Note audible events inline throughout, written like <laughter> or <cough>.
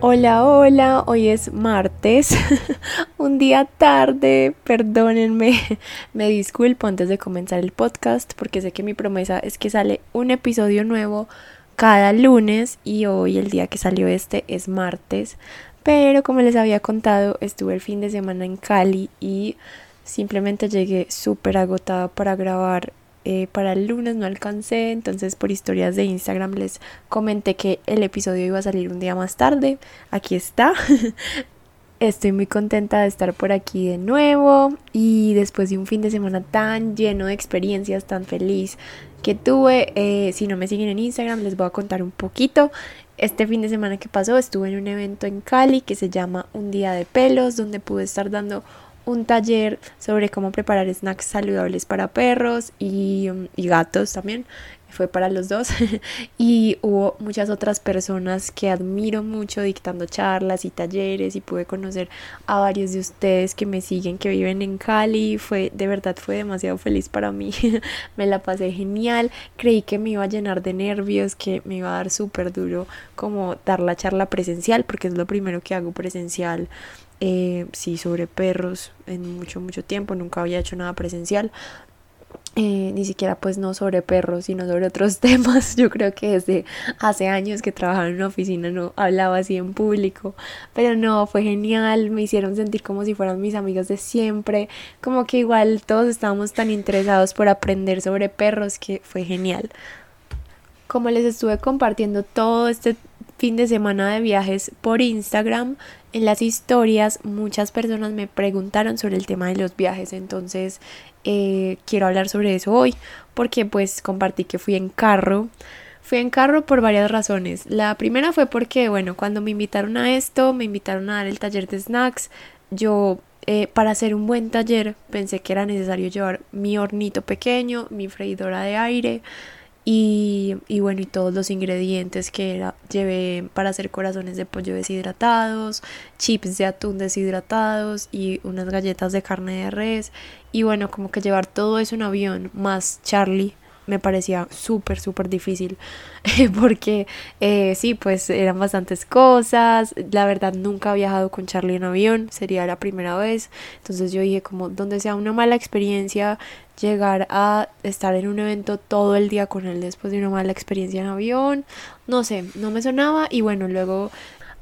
Hola, hola, hoy es martes, <laughs> un día tarde, perdónenme, <laughs> me disculpo antes de comenzar el podcast porque sé que mi promesa es que sale un episodio nuevo cada lunes y hoy el día que salió este es martes, pero como les había contado estuve el fin de semana en Cali y simplemente llegué súper agotada para grabar eh, para el lunes no alcancé, entonces por historias de Instagram les comenté que el episodio iba a salir un día más tarde. Aquí está. <laughs> Estoy muy contenta de estar por aquí de nuevo y después de un fin de semana tan lleno de experiencias, tan feliz que tuve. Eh, si no me siguen en Instagram les voy a contar un poquito. Este fin de semana que pasó estuve en un evento en Cali que se llama Un Día de Pelos, donde pude estar dando un taller sobre cómo preparar snacks saludables para perros y, gatos también. Fue para los dos. <laughs> y hubo muchas otras personas que admiro mucho dictando charlas y talleres y pude conocer a varios de ustedes que me siguen, que viven en Cali. Fue, de verdad, fue demasiado feliz para mí. <laughs> me la pasé genial. Creí que me iba a llenar de nervios, que me iba a dar súper duro como dar la charla presencial, porque es lo primero que hago presencial eh, sí, sobre perros en mucho, mucho tiempo, nunca había hecho nada presencial. Eh, ni siquiera pues no sobre perros, sino sobre otros <laughs> temas. Yo creo que desde hace años que trabajaba en una oficina no hablaba así en público, pero no, fue genial, me hicieron sentir como si fueran mis amigos de siempre, como que igual todos estábamos tan interesados por aprender sobre perros que fue genial. Como les estuve compartiendo todo este fin de semana de viajes por Instagram, en las historias muchas personas me preguntaron sobre el tema de los viajes, entonces eh, quiero hablar sobre eso hoy porque pues compartí que fui en carro. Fui en carro por varias razones. La primera fue porque, bueno, cuando me invitaron a esto, me invitaron a dar el taller de snacks. Yo, eh, para hacer un buen taller, pensé que era necesario llevar mi hornito pequeño, mi freidora de aire, y, bueno, y todos los ingredientes que era, llevé para hacer corazones de pollo deshidratados, chips de atún deshidratados y unas galletas de carne de res. Y bueno, como que llevar todo eso en avión, más Charlie, me parecía súper, súper difícil <laughs> porque eh, sí, pues eran bastantes cosas. La verdad nunca he viajado con Charlie en avión, sería la primera vez. Entonces yo dije como donde sea una mala experiencia, llegar a estar en un evento todo el día con él después de una mala experiencia en avión, no sé, no me sonaba y bueno, luego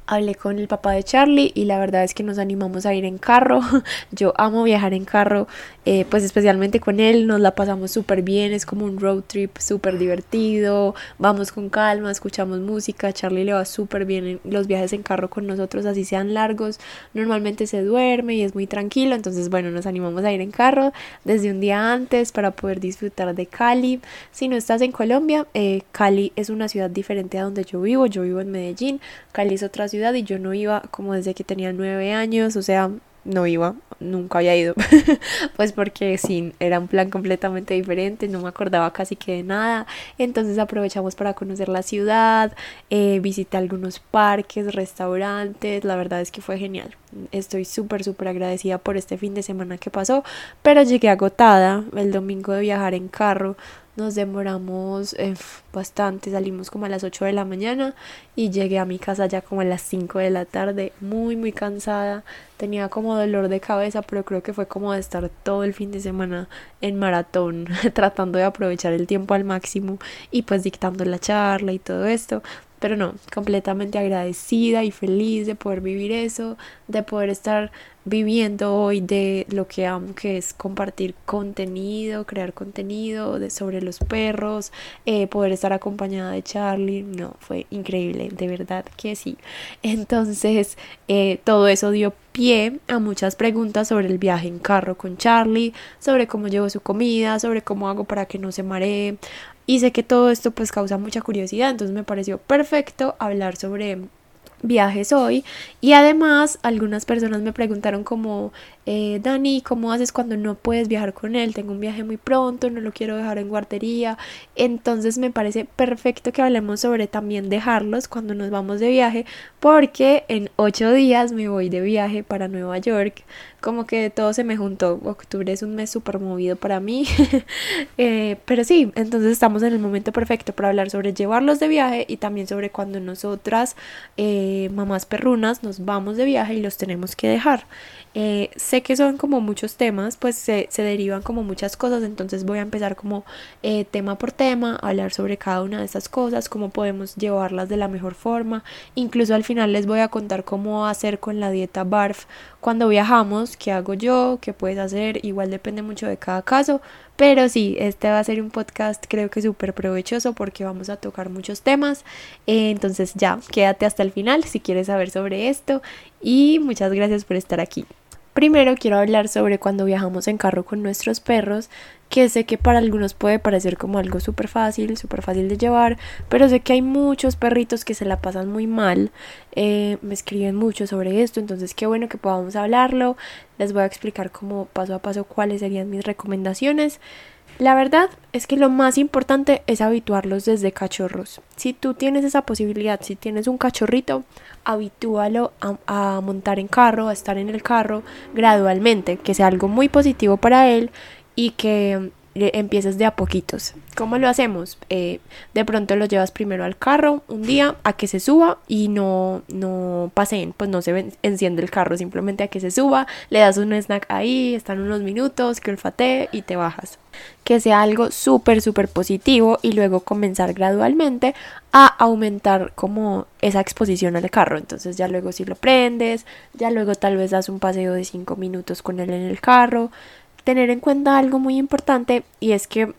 hablé con el papá de Charlie y la verdad es que nos animamos a ir en carro. <laughs> Yo amo viajar en carro, eh, pues especialmente con él, nos la pasamos súper bien, es como un road trip súper divertido, vamos con calma, escuchamos música, Charlie le va súper bien en los viajes en carro con nosotros, así sean largos, normalmente se duerme y es muy tranquilo, entonces bueno, nos animamos a ir en carro desde un día antes para poder disfrutar de Cali. Si no estás en Colombia, eh, Cali es una ciudad diferente a donde yo vivo, yo vivo en Medellín, Cali es otra ciudad y yo no iba como desde que tenía nueve años, o sea, no iba, nunca había ido, <laughs> pues porque sí, era un plan completamente diferente, no me acordaba casi que de nada, entonces aprovechamos para conocer la ciudad, eh, visité algunos parques, restaurantes, la verdad es que fue genial, estoy súper, súper agradecida por este fin de semana que pasó, pero llegué agotada el domingo de viajar en carro, nos demoramos eh, bastante, salimos como a las 8 de la mañana y llegué a mi casa ya como a las 5 de la tarde, muy muy cansada, tenía como dolor de cabeza, pero creo que fue como de estar todo el fin de semana en maratón, <laughs> tratando de aprovechar el tiempo al máximo y pues dictando la charla y todo esto. Pero no, completamente agradecida y feliz de poder vivir eso, de poder estar viviendo hoy de lo que amo, que es compartir contenido, crear contenido sobre los perros, eh, poder estar acompañada de Charlie. No, fue increíble, de verdad que sí. Entonces, eh, todo eso dio pie a muchas preguntas sobre el viaje en carro con Charlie, sobre cómo llevo su comida, sobre cómo hago para que no se maree. Y sé que todo esto pues causa mucha curiosidad, entonces me pareció perfecto hablar sobre viajes hoy. Y además algunas personas me preguntaron como eh, Dani cómo haces cuando no puedes viajar con él tengo un viaje muy pronto no lo quiero dejar en guardería entonces me parece perfecto que hablemos sobre también dejarlos cuando nos vamos de viaje porque en ocho días me voy de viaje para Nueva York como que todo se me juntó octubre es un mes súper movido para mí <laughs> eh, pero sí entonces estamos en el momento perfecto para hablar sobre llevarlos de viaje y también sobre cuando nosotras eh, mamás perrunas nos vamos de viaje y los tenemos que dejar. Eh, sé que son como muchos temas, pues se, derivan como muchas cosas, entonces voy a empezar como tema por tema, hablar sobre cada una de estas cosas, cómo podemos llevarlas de la mejor forma. Incluso al final les voy a contar cómo hacer con la dieta BARF cuando viajamos, qué hago yo, qué puedes hacer, igual depende mucho de cada caso, pero sí, este va a ser un podcast creo que súper provechoso porque vamos a tocar muchos temas. Eh, entonces ya, quédate hasta el final si quieres saber sobre esto y muchas gracias por estar aquí. Primero quiero hablar sobre cuando viajamos en carro con nuestros perros, que sé que para algunos puede parecer como algo súper fácil, súper fácil de llevar, pero sé que hay muchos perritos que se la pasan muy mal, eh, me escriben mucho sobre esto, entonces qué bueno que podamos hablarlo, les voy a explicar como paso a paso cuáles serían mis recomendaciones. La verdad es que lo más importante es habituarlos desde cachorros. Si tú tienes esa posibilidad, si tienes un cachorrito, habitúalo a, montar en carro, a estar en el carro gradualmente, que sea algo muy positivo para él y que empieces de a poquitos. ¿Cómo lo hacemos? Eh, de pronto lo llevas primero al carro un día a que se suba y no, no pasen, pues no se enciende el carro, simplemente a que se suba, le das un snack ahí, están unos minutos, que olfatee y te bajas. Que sea algo súper, súper positivo y luego comenzar gradualmente a aumentar como esa exposición al carro. Entonces ya luego si lo prendes, ya luego tal vez das un paseo de 5 minutos con él en el carro, tener en cuenta algo muy importante y es que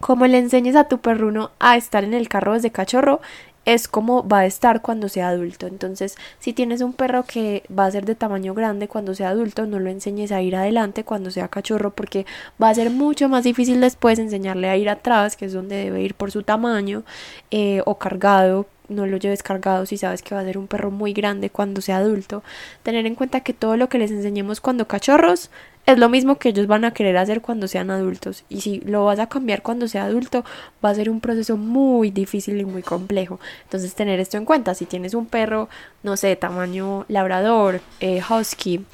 como le enseñes a tu perruno a estar en el carro desde cachorro, es como va a estar cuando sea adulto. Entonces, si tienes un perro que va a ser de tamaño grande cuando sea adulto, no lo enseñes a ir adelante cuando sea cachorro porque va a ser mucho más difícil después enseñarle a ir atrás, que es donde debe ir por su tamaño, eh, o cargado. No lo lleves cargado si sabes que va a ser un perro muy grande cuando sea adulto. Tener en cuenta que todo lo que les enseñemos cuando cachorros es lo mismo que ellos van a querer hacer cuando sean adultos. Y si lo vas a cambiar cuando sea adulto, va a ser un proceso muy difícil y muy complejo. Entonces, tener esto en cuenta. Si tienes un perro, no sé, tamaño labrador, eh, husky,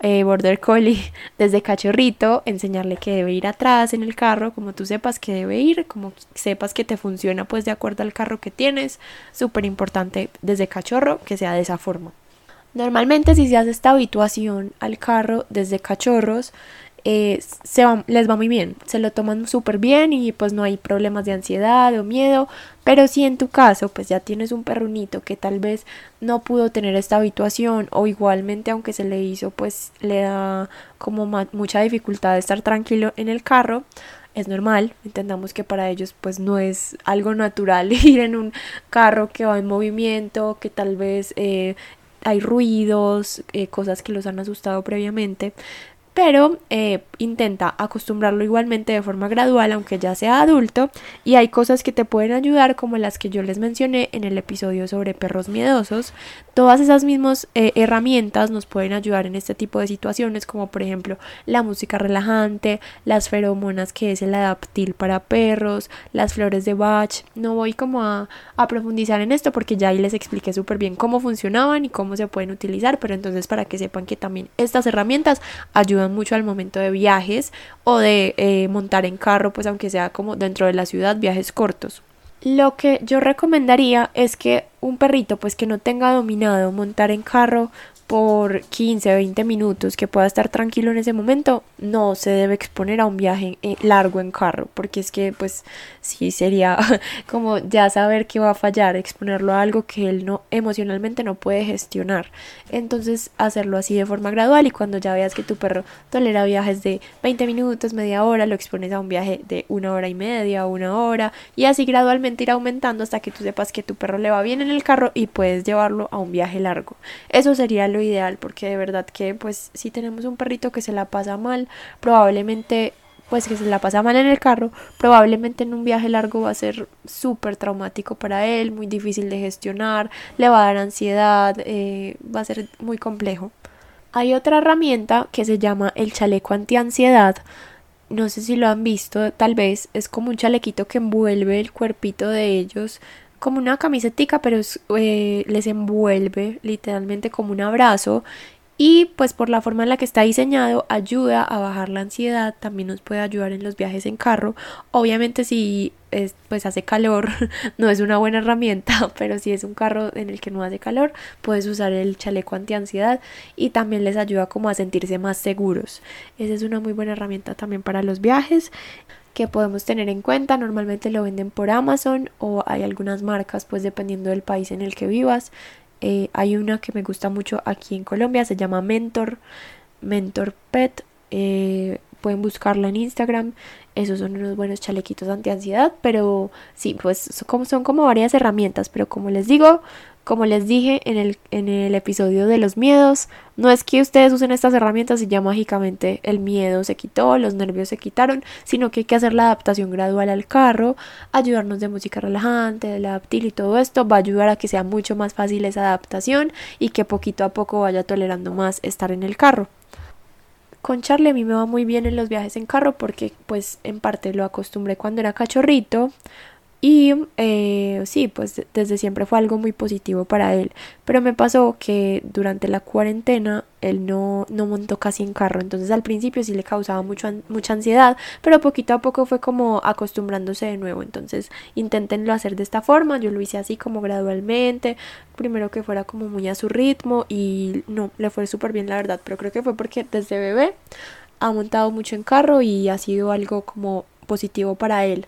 eh, border collie, <laughs> desde cachorrito, enseñarle que debe ir atrás en el carro, como tú sepas que debe ir, como sepas que te funciona pues de acuerdo al carro que tienes. Súper importante desde cachorro que sea de esa forma. Normalmente si se hace esta habituación al carro desde cachorros, eh, se les va muy bien, se lo toman súper bien y pues no hay problemas de ansiedad o miedo, pero si en tu caso pues ya tienes un perrunito que tal vez no pudo tener esta habituación o igualmente aunque se le hizo pues le da como mucha dificultad de estar tranquilo en el carro, es normal, entendamos que para ellos pues no es algo natural <laughs> ir en un carro que va en movimiento, que tal vez eh, hay ruidos, eh, cosas que los han asustado previamente, pero eh, intenta acostumbrarlo igualmente de forma gradual, aunque ya sea adulto, y hay cosas que te pueden ayudar, como las que yo les mencioné en el episodio sobre perros miedosos. Todas esas mismas eh, herramientas nos pueden ayudar en este tipo de situaciones, como por ejemplo la música relajante, las feromonas que es el adaptil para perros, las flores de Bach. No voy como a, a profundizar en esto porque ya ahí les expliqué súper bien cómo funcionaban y cómo se pueden utilizar, pero entonces para que sepan que también estas herramientas ayudan mucho al momento de viajes o de eh, montar en carro, pues aunque sea como dentro de la ciudad, viajes cortos. Lo que yo recomendaría es que un perrito pues que no tenga dominado montar en carro por 15 o 20 minutos que pueda estar tranquilo en ese momento, no se debe exponer a un viaje eh, largo en carro, porque es que pues sí sería <laughs> como ya saber que va a fallar, exponerlo a algo que él no emocionalmente no puede gestionar. Entonces hacerlo así de forma gradual y cuando ya veas que tu perro tolera viajes de 20 minutos, media hora, lo expones a un viaje de una hora y media, una hora y así gradualmente ir aumentando hasta que tú sepas que tu perro le va bien en el carro y puedes llevarlo a un viaje largo. Eso sería lo ideal porque de verdad que pues si tenemos un perrito que se la pasa mal, probablemente pues que se la pasa mal en el carro, probablemente en un viaje largo va a ser súper traumático para él, muy difícil de gestionar, le va a dar ansiedad, eh, va a ser muy complejo. Hay otra herramienta que se llama el chaleco antiansiedad. No sé si lo han visto, tal vez es como un chalequito que envuelve el cuerpito de ellos, como una camisetica, pero eh, les envuelve literalmente como un abrazo y pues por la forma en la que está diseñado ayuda a bajar la ansiedad, también nos puede ayudar en los viajes en carro. Obviamente si es, pues hace calor <laughs> no es una buena herramienta, <laughs> pero si es un carro en el que no hace calor, puedes usar el chaleco antiansiedad y también les ayuda como a sentirse más seguros. Esa es una muy buena herramienta también para los viajes que podemos tener en cuenta. Normalmente lo venden por Amazon o hay algunas marcas, pues dependiendo del país en el que vivas. Eh, hay una que me gusta mucho aquí en Colombia, se llama Mentor, Mentor Pet. Eh, pueden buscarla en Instagram. Esos son unos buenos chalequitos anti-ansiedad, pero sí, pues son como varias herramientas, pero como les digo, como les dije en el, en el episodio de los miedos, no es que ustedes usen estas herramientas y ya mágicamente el miedo se quitó, los nervios se quitaron, sino que hay que hacer la adaptación gradual al carro, ayudarnos de música relajante, de la adaptil y todo esto va a ayudar a que sea mucho más fácil esa adaptación y que poquito a poco vaya tolerando más estar en el carro. Con Charlie a mí me va muy bien en los viajes en carro porque pues en parte lo acostumbré cuando era cachorrito, y eh, sí, pues desde siempre fue algo muy positivo para él. Pero me pasó que durante la cuarentena él no, no montó casi en carro. Entonces al principio sí le causaba mucho, mucha ansiedad, pero poquito a poco fue como acostumbrándose de nuevo. Entonces inténtenlo hacer de esta forma. Yo lo hice así como gradualmente. Primero que fuera como muy a su ritmo y no, le fue súper bien la verdad. Pero creo que fue porque desde bebé ha montado mucho en carro y ha sido algo como positivo para él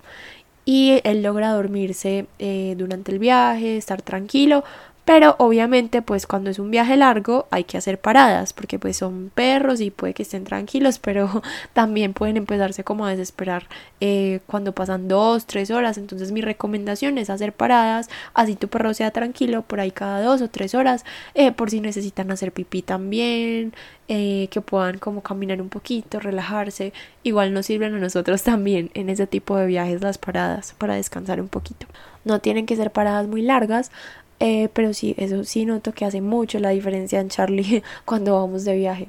y él logra dormirse eh, durante el viaje, estar tranquilo, pero obviamente pues cuando es un viaje largo hay que hacer paradas porque pues son perros y puede que estén tranquilos <laughs> pero también pueden empezarse como a desesperar eh, cuando pasan dos, tres horas. Entonces mi recomendación es hacer paradas así tu perro sea tranquilo por ahí cada dos o tres horas eh, por si necesitan hacer pipí también eh, que puedan como caminar un poquito, relajarse. Igual nos sirven a nosotros <laughs> también en ese tipo de viajes las paradas para descansar un poquito. No tienen que ser paradas muy largas eh, pero sí, eso sí noto que hace mucho la diferencia en Charlie <laughs> cuando vamos de viaje.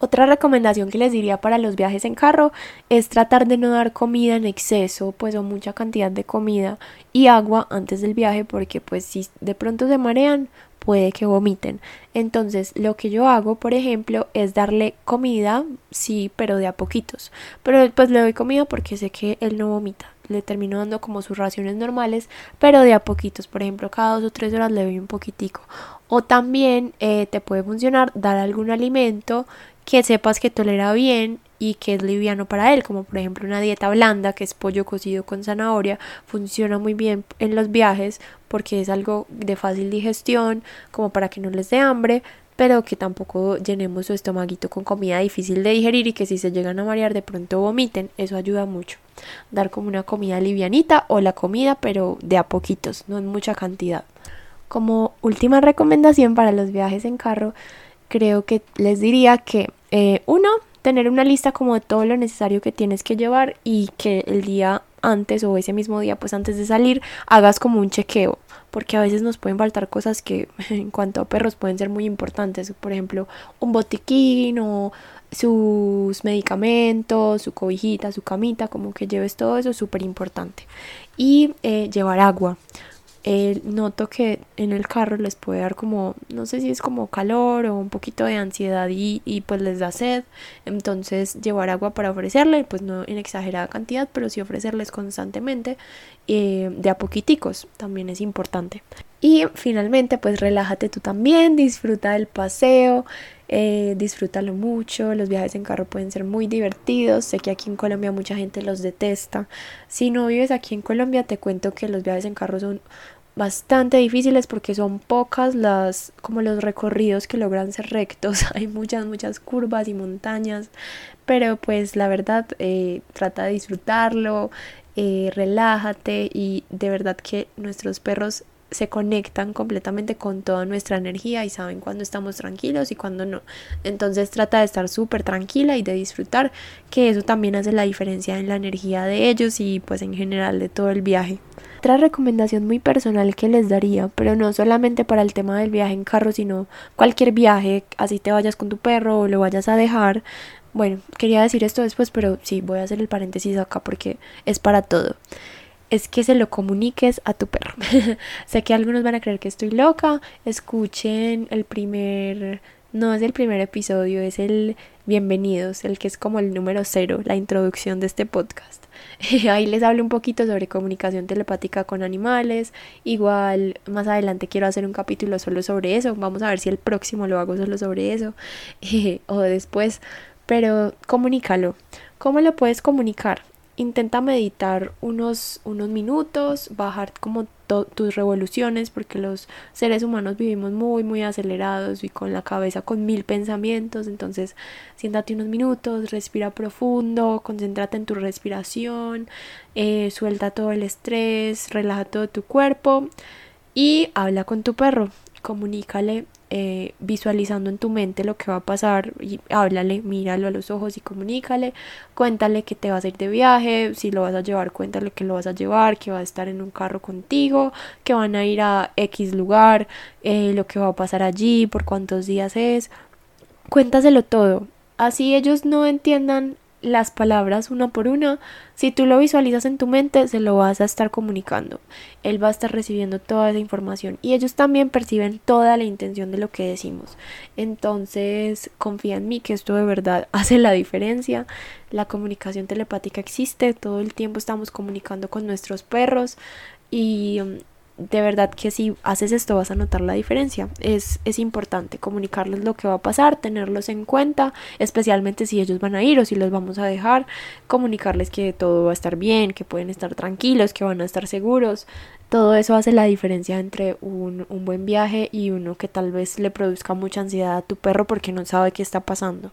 Otra recomendación que les diría para los viajes en carro es tratar de no dar comida en exceso, pues o mucha cantidad de comida y agua antes del viaje, porque pues si de pronto se marean, puede que vomiten. Entonces, lo que yo hago, por ejemplo, es darle comida, sí, pero de a poquitos. Pero pues le doy comida porque sé que él no vomita le termino dando como sus raciones normales, pero de a poquitos, por ejemplo, cada dos o tres horas le doy un poquitico. O también eh, te puede funcionar dar algún alimento que sepas que tolera bien y que es liviano para él, como por ejemplo una dieta blanda que es pollo cocido con zanahoria, funciona muy bien en los viajes porque es algo de fácil digestión, como para que no les dé hambre, pero que tampoco llenemos su estomaguito con comida difícil de digerir y que si se llegan a marear de pronto vomiten, eso ayuda mucho. Dar como una comida livianita o la comida pero de a poquitos, no en mucha cantidad. Como última recomendación para los viajes en carro, creo que les diría que eh, uno, tener una lista como de todo lo necesario que tienes que llevar y que el día antes o ese mismo día, pues antes de salir, hagas como un chequeo, porque a veces nos pueden faltar cosas que <laughs> en cuanto a perros pueden ser muy importantes, por ejemplo, un botiquín o sus medicamentos, su cobijita, su camita, como que lleves todo eso, súper importante. Y eh, llevar agua. Noto que en el carro les puede dar como, no sé si es como calor o un poquito de ansiedad y, y pues les da sed. Entonces llevar agua para ofrecerle, pues no en exagerada cantidad, pero sí ofrecerles constantemente eh, de a poquiticos, también es importante. Y finalmente pues relájate tú también, disfruta del paseo. Eh, disfrútalo mucho, los viajes en carro pueden ser muy divertidos, sé que aquí en Colombia mucha gente los detesta. Si no vives aquí en Colombia, te cuento que los viajes en carro son bastante difíciles porque son pocas las como los recorridos que logran ser rectos <laughs> hay muchas muchas curvas y montañas pero pues la verdad eh, trata de disfrutarlo eh, relájate y de verdad que nuestros perros se conectan completamente con toda nuestra energía y saben cuándo estamos tranquilos y cuándo no. Entonces trata de estar súper tranquila y de disfrutar, que eso también hace la diferencia en la energía de ellos y pues en general de todo el viaje. Otra recomendación muy personal que les daría, pero no solamente para el tema del viaje en carro, sino cualquier viaje, así te vayas con tu perro o lo vayas a dejar. Bueno, quería decir esto después, pero sí, voy a hacer el paréntesis acá porque es para todo. Es que se lo comuniques a tu perro. <laughs> sé que algunos van a creer que estoy loca. Escuchen el primer no es el primer episodio, es el bienvenidos, el que es como el número cero, la introducción de este podcast. <laughs> Ahí les hablo un poquito sobre comunicación telepática con animales. Igual más adelante quiero hacer un capítulo solo sobre eso. Vamos a ver si el próximo lo hago solo sobre eso <laughs> o después. Pero comunícalo. ¿Cómo lo puedes comunicar? Intenta meditar unos, unos minutos, bajar como tus revoluciones, porque los seres humanos vivimos muy, muy acelerados y con la cabeza con mil pensamientos. Entonces, siéntate unos minutos, respira profundo, concéntrate en tu respiración, eh, suelta todo el estrés, relaja todo tu cuerpo y habla con tu perro. Comunícale eh, visualizando en tu mente lo que va a pasar y háblale, míralo a los ojos y comunícale, cuéntale que te vas a ir de viaje, si lo vas a llevar, cuéntale que lo vas a llevar, que va a estar en un carro contigo, que van a ir a X lugar, eh, lo que va a pasar allí, por cuántos días es, cuéntaselo todo. Así ellos no entiendan las palabras una por una, si tú lo visualizas en tu mente, se lo vas a estar comunicando. Él va a estar recibiendo toda esa información y ellos también perciben toda la intención de lo que decimos. Entonces, confía en mí que esto de verdad <laughs> hace la diferencia. La comunicación telepática existe, todo el tiempo estamos comunicando con nuestros perros y de verdad que si haces esto vas a notar la diferencia. Es, es importante comunicarles lo que va a pasar, tenerlos en cuenta, especialmente si ellos van a ir o si los vamos a dejar, comunicarles que todo va a estar bien, que pueden estar tranquilos, que van a estar seguros. Todo eso hace la diferencia entre un, un buen viaje y uno que tal vez le produzca mucha ansiedad a tu perro porque no sabe qué está pasando.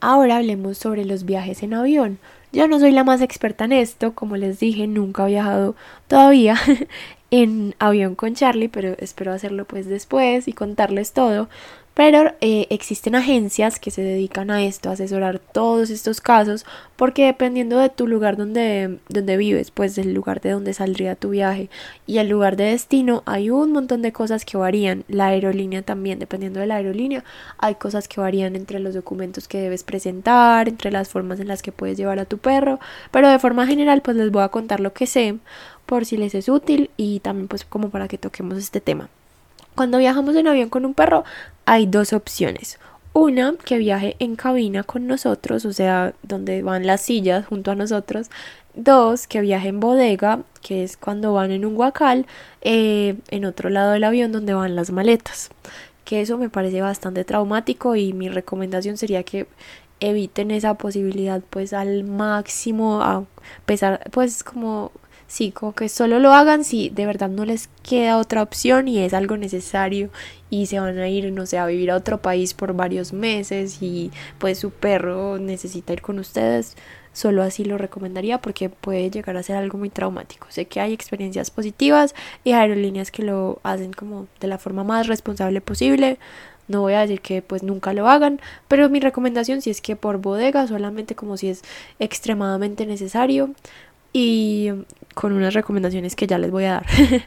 Ahora hablemos sobre los viajes en avión. Yo no soy la más experta en esto, como les dije, nunca he viajado todavía <laughs> en avión con Charlie, pero espero hacerlo pues después y contarles todo. Pero eh, existen agencias que se dedican a esto, a asesorar todos estos casos, porque dependiendo de tu lugar donde, donde vives, pues del lugar de donde saldría tu viaje y el lugar de destino, hay un montón de cosas que varían. La aerolínea también, dependiendo de la aerolínea, hay cosas que varían entre los documentos que debes presentar, entre las formas en las que puedes llevar a tu perro, pero de forma general pues les voy a contar lo que sé por si les es útil y también pues como para que toquemos este tema. Cuando viajamos en avión con un perro hay dos opciones. Una, que viaje en cabina con nosotros, o sea, donde van las sillas junto a nosotros. Dos, que viaje en bodega, que es cuando van en un guacal, eh, en otro lado del avión donde van las maletas. Que eso me parece bastante traumático y mi recomendación sería que eviten esa posibilidad pues al máximo, a pesar pues como sí, como que solo lo hagan si de verdad no les queda otra opción y es algo necesario y se van a ir, no sé, a vivir a otro país por varios meses y pues su perro necesita ir con ustedes, solo así lo recomendaría porque puede llegar a ser algo muy traumático. Sé que hay experiencias positivas y aerolíneas que lo hacen como de la forma más responsable posible. No voy a decir que pues nunca lo hagan, pero mi recomendación si es que por bodega solamente como si es extremadamente necesario y con unas recomendaciones que ya les voy a dar. <laughs>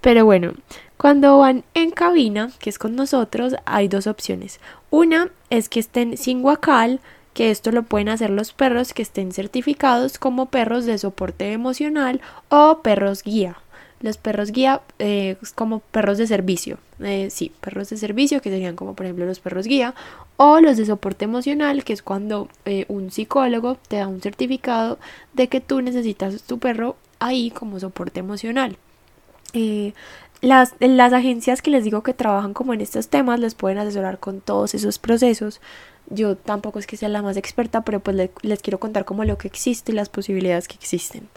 Pero bueno, cuando van en cabina, que es con nosotros, hay dos opciones. Una es que estén sin guacal, que esto lo pueden hacer los perros que estén certificados como perros de soporte emocional o perros guía. Los perros guía eh, como perros de servicio. Eh, sí, perros de servicio que serían como por ejemplo los perros guía. O los de soporte emocional, que es cuando eh, un psicólogo te da un certificado de que tú necesitas tu perro ahí como soporte emocional. las, las agencias que les digo que trabajan como en estos temas les pueden asesorar con todos esos procesos. Yo tampoco es que sea la más experta, pero pues les quiero contar como lo que existe y las posibilidades que existen.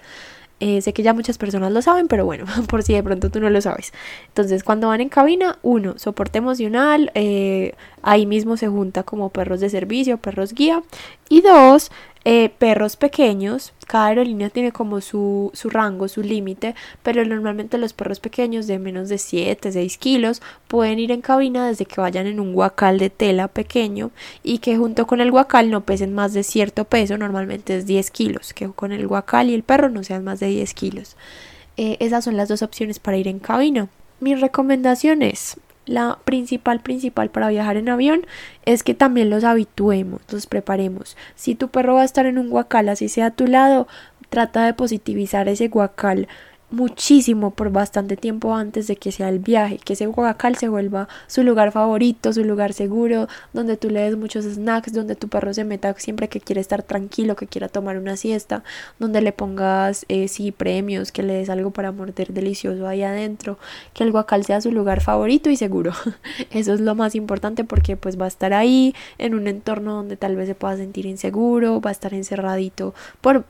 Eh, sé que ya muchas personas lo saben, pero bueno, <laughs> por si de pronto tú no lo sabes. Entonces, cuando van en cabina, uno, soporte emocional, eh, ahí mismo se junta como perros de servicio, perros guía. Y dos, eh, perros pequeños, cada aerolínea tiene como su, su rango, su límite, pero normalmente los perros pequeños de menos de 7, 6 kilos pueden ir en cabina desde que vayan en un guacal de tela pequeño y que junto con el guacal no pesen más de cierto peso, normalmente es 10 kilos, que con el guacal y el perro no sean más de 10 kilos. Eh, esas son las dos opciones para ir en cabina. Mi recomendación es la principal, principal para viajar en avión es que también los habituemos, los preparemos. Si tu perro va a estar en un guacal, así sea a tu lado, trata de positivizar ese guacal muchísimo por bastante tiempo antes de que sea el viaje, que ese guacal se vuelva su lugar favorito, su lugar seguro, donde tú le des muchos snacks, donde tu perro se meta siempre que quiere estar tranquilo, que quiera tomar una siesta, donde le pongas eh, sí premios, que le des algo para morder delicioso ahí adentro, que el guacal sea su lugar favorito y seguro. <laughs> Eso es lo más importante porque pues va a estar ahí en un entorno donde tal vez se pueda sentir inseguro, va a estar encerradito por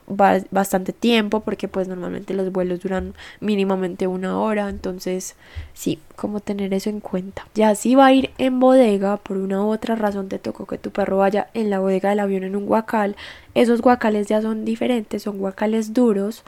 bastante tiempo porque pues normalmente los vuelos duran mínimamente una hora, entonces sí, como tener eso en cuenta. Ya si va a ir en bodega, por una u otra razón te tocó que tu perro vaya en la bodega del avión en un guacal, esos guacales ya son diferentes, son guacales duros,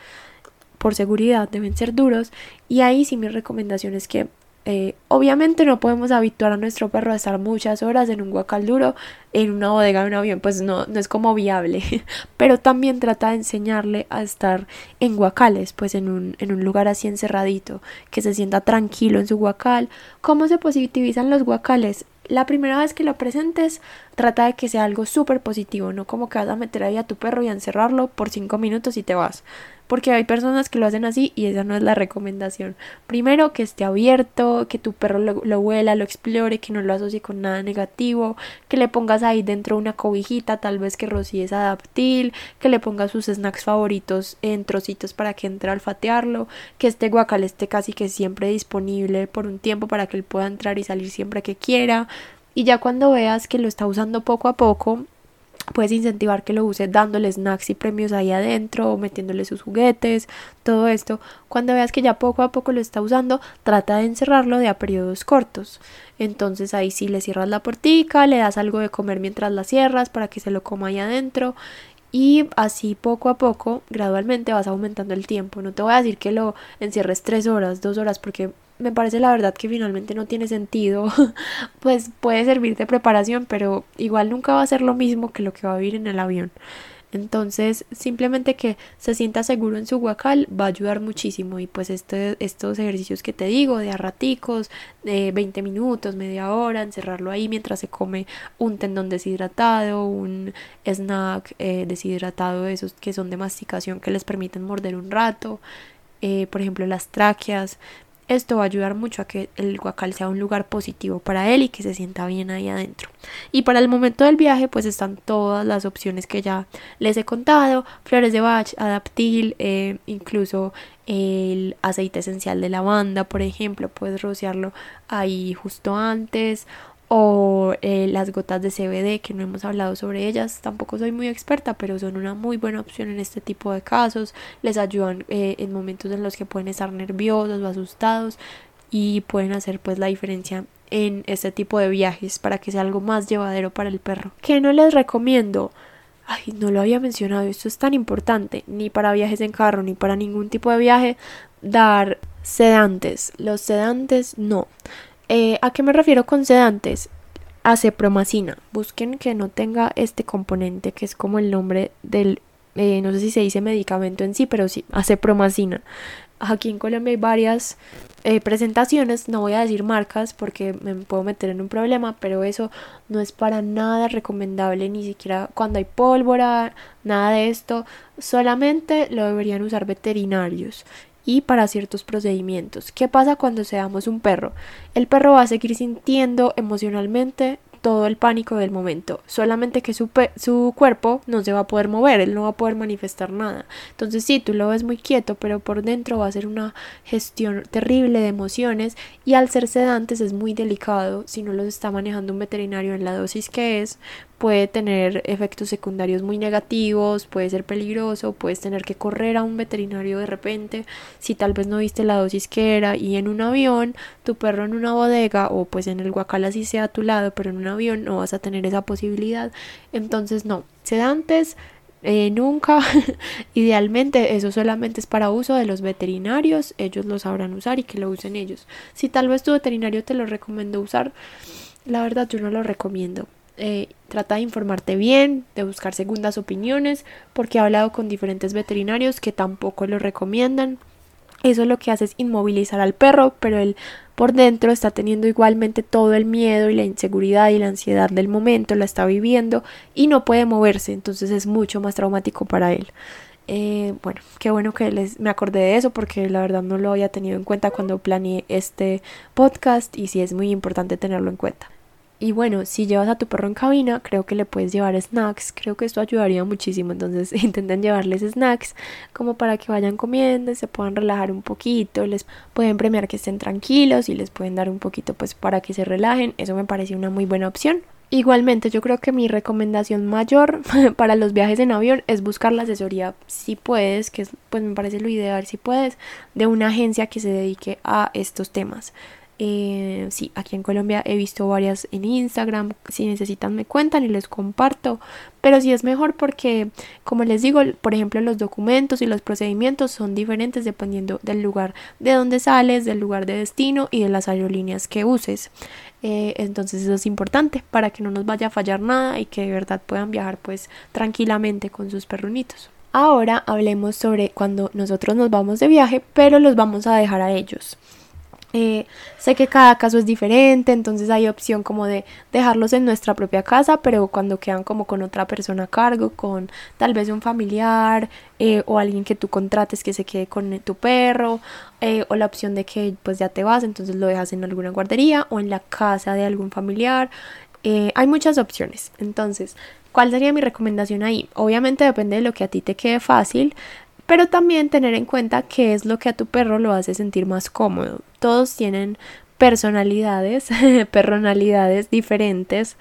por seguridad deben ser duros, y ahí sí mi recomendación es que eh, obviamente no podemos habituar a nuestro perro a estar muchas horas en un guacal duro, en una bodega de un avión, pues no, no es como viable. <laughs> Pero también trata de enseñarle a estar en guacales, pues en un, en un lugar así encerradito, que se sienta tranquilo en su guacal. ¿Cómo se positivizan los guacales? La primera vez que lo presentes, trata de que sea algo súper positivo, no como que vas a meter ahí a tu perro y a encerrarlo por cinco minutos y te vas porque hay personas que lo hacen así y esa no es la recomendación. Primero, que esté abierto, que tu perro lo, lo huela, lo explore, que no lo asocie con nada negativo, que le pongas ahí dentro una cobijita, tal vez que rocíes adaptil, que le pongas sus snacks favoritos en trocitos para que entre a olfatearlo, que este guacal esté casi que siempre disponible por un tiempo para que él pueda entrar y salir siempre que quiera. Y ya cuando veas que lo está usando poco a poco, Puedes incentivar que lo use dándole snacks y premios ahí adentro, o metiéndole sus juguetes, todo esto. Cuando veas que ya poco a poco lo está usando, trata de encerrarlo de a periodos cortos. Entonces ahí sí le cierras la portica, le das algo de comer mientras la cierras para que se lo coma ahí adentro y así poco a poco, gradualmente vas aumentando el tiempo. No te voy a decir que lo encierres tres horas, dos horas, porque me parece la verdad que finalmente no tiene sentido, <laughs> pues puede servir de preparación, pero igual nunca va a ser lo mismo que lo que va a vivir en el avión. Entonces, simplemente que se sienta seguro en su guacal va a ayudar muchísimo. Y pues este, estos ejercicios que te digo, de a raticos, de 20 minutos, media hora, encerrarlo ahí mientras se come un tendón deshidratado, un snack eh, deshidratado, esos que son de masticación que les permiten morder un rato. Eh, por ejemplo, las tráqueas, esto va a ayudar mucho a que el guacal sea un lugar positivo para él y que se sienta bien ahí adentro. Y para el momento del viaje, pues están todas las opciones que ya les he contado: flores de bach, adaptil, eh, incluso el aceite esencial de lavanda, por ejemplo, puedes rociarlo ahí justo antes o eh, las gotas de CBD que no hemos hablado sobre ellas. Tampoco soy muy experta pero son una muy buena opción en este tipo de casos. Les ayudan eh, en momentos en los que pueden estar nerviosos o asustados y pueden hacer pues la diferencia en este tipo de viajes para que sea algo más llevadero para el perro. Que no les recomiendo ay no lo había mencionado. Esto es tan importante. Ni para viajes en carro ni para ningún tipo de viaje dar sedantes. Los sedantes no eh, ¿A qué me refiero con sedantes? Acepromacina. Busquen que no tenga este componente que es como el nombre del, eh, no sé si se dice medicamento en sí, pero sí, acepromacina. Aquí en Colombia hay varias eh, presentaciones, no voy a decir marcas porque me puedo meter en un problema, pero eso no es para nada recomendable, ni siquiera cuando hay pólvora, nada de esto, solamente lo deberían usar veterinarios y para ciertos procedimientos. ¿Qué pasa cuando seamos un perro? El perro va a seguir sintiendo emocionalmente todo el pánico del momento, solamente que su, su, cuerpo no se va a poder mover, él no va a poder manifestar nada. Entonces sí, tú lo ves muy quieto, pero por dentro va a ser una gestión terrible de emociones y al ser sedantes es muy delicado si no los está manejando un veterinario en la dosis que es, puede tener efectos secundarios muy negativos, puede ser peligroso, puedes tener que correr a un veterinario de repente si tal vez no viste la dosis que era y en un avión, tu perro en una bodega o pues en el guacal así sea a tu lado, pero en un avión no vas a tener esa posibilidad. Entonces no, sedantes eh, nunca. <laughs> Idealmente eso solamente es para uso de los veterinarios, ellos lo sabrán usar y que lo usen ellos. Si tal vez tu veterinario te lo recomendó usar, la verdad yo no lo recomiendo. Eh, trata de informarte bien, de buscar segundas opiniones, porque he hablado con diferentes veterinarios que tampoco lo recomiendan. Eso lo que hace es inmovilizar al perro, pero él por dentro está teniendo igualmente todo el miedo y la inseguridad y la ansiedad del momento, la está viviendo y no puede moverse, entonces es mucho más traumático para él. Eh, bueno, qué bueno que les, me acordé de eso porque la verdad no lo había tenido en cuenta cuando planeé este podcast y sí es muy importante tenerlo en cuenta. Y bueno, si llevas a tu perro en cabina, creo que le puedes llevar snacks. Creo que esto ayudaría muchísimo. Entonces <laughs> intenten llevarles snacks como para que vayan comiendo, se puedan relajar un poquito. Les pueden premiar que estén tranquilos y les pueden dar un poquito pues para que se relajen. Eso me parece una muy buena opción. Igualmente, yo creo que mi recomendación mayor <laughs> para los viajes en avión es buscar la asesoría, si puedes, que pues me parece lo ideal, si puedes, de una agencia que se dedique a estos temas. Eh, sí, aquí en Colombia he visto varias en Instagram. Si necesitan me cuentan y les comparto. Pero sí es mejor porque, como les digo, por ejemplo, los documentos y los procedimientos son diferentes dependiendo del lugar de donde sales, del lugar de destino y de las aerolíneas que uses. Eh, entonces eso es importante para que no nos vaya a fallar nada y que de verdad puedan viajar pues tranquilamente con sus perrunitos. Ahora hablemos sobre cuando nosotros nos vamos de viaje, pero los vamos a dejar a ellos. Eh, sé que cada caso es diferente, entonces hay opción como de dejarlos en nuestra propia casa, pero cuando quedan como con otra persona a cargo, con tal vez un familiar eh, o alguien que tú contrates que se quede con tu perro, eh, o la opción de que pues ya te vas, entonces lo dejas en alguna guardería o en la casa de algún familiar. hay muchas opciones, entonces, ¿cuál sería mi recomendación ahí? Obviamente depende de lo que a ti te quede fácil pero también tener en cuenta qué es lo que a tu perro lo hace sentir más cómodo. Todos tienen personalidades, <laughs> personalidades diferentes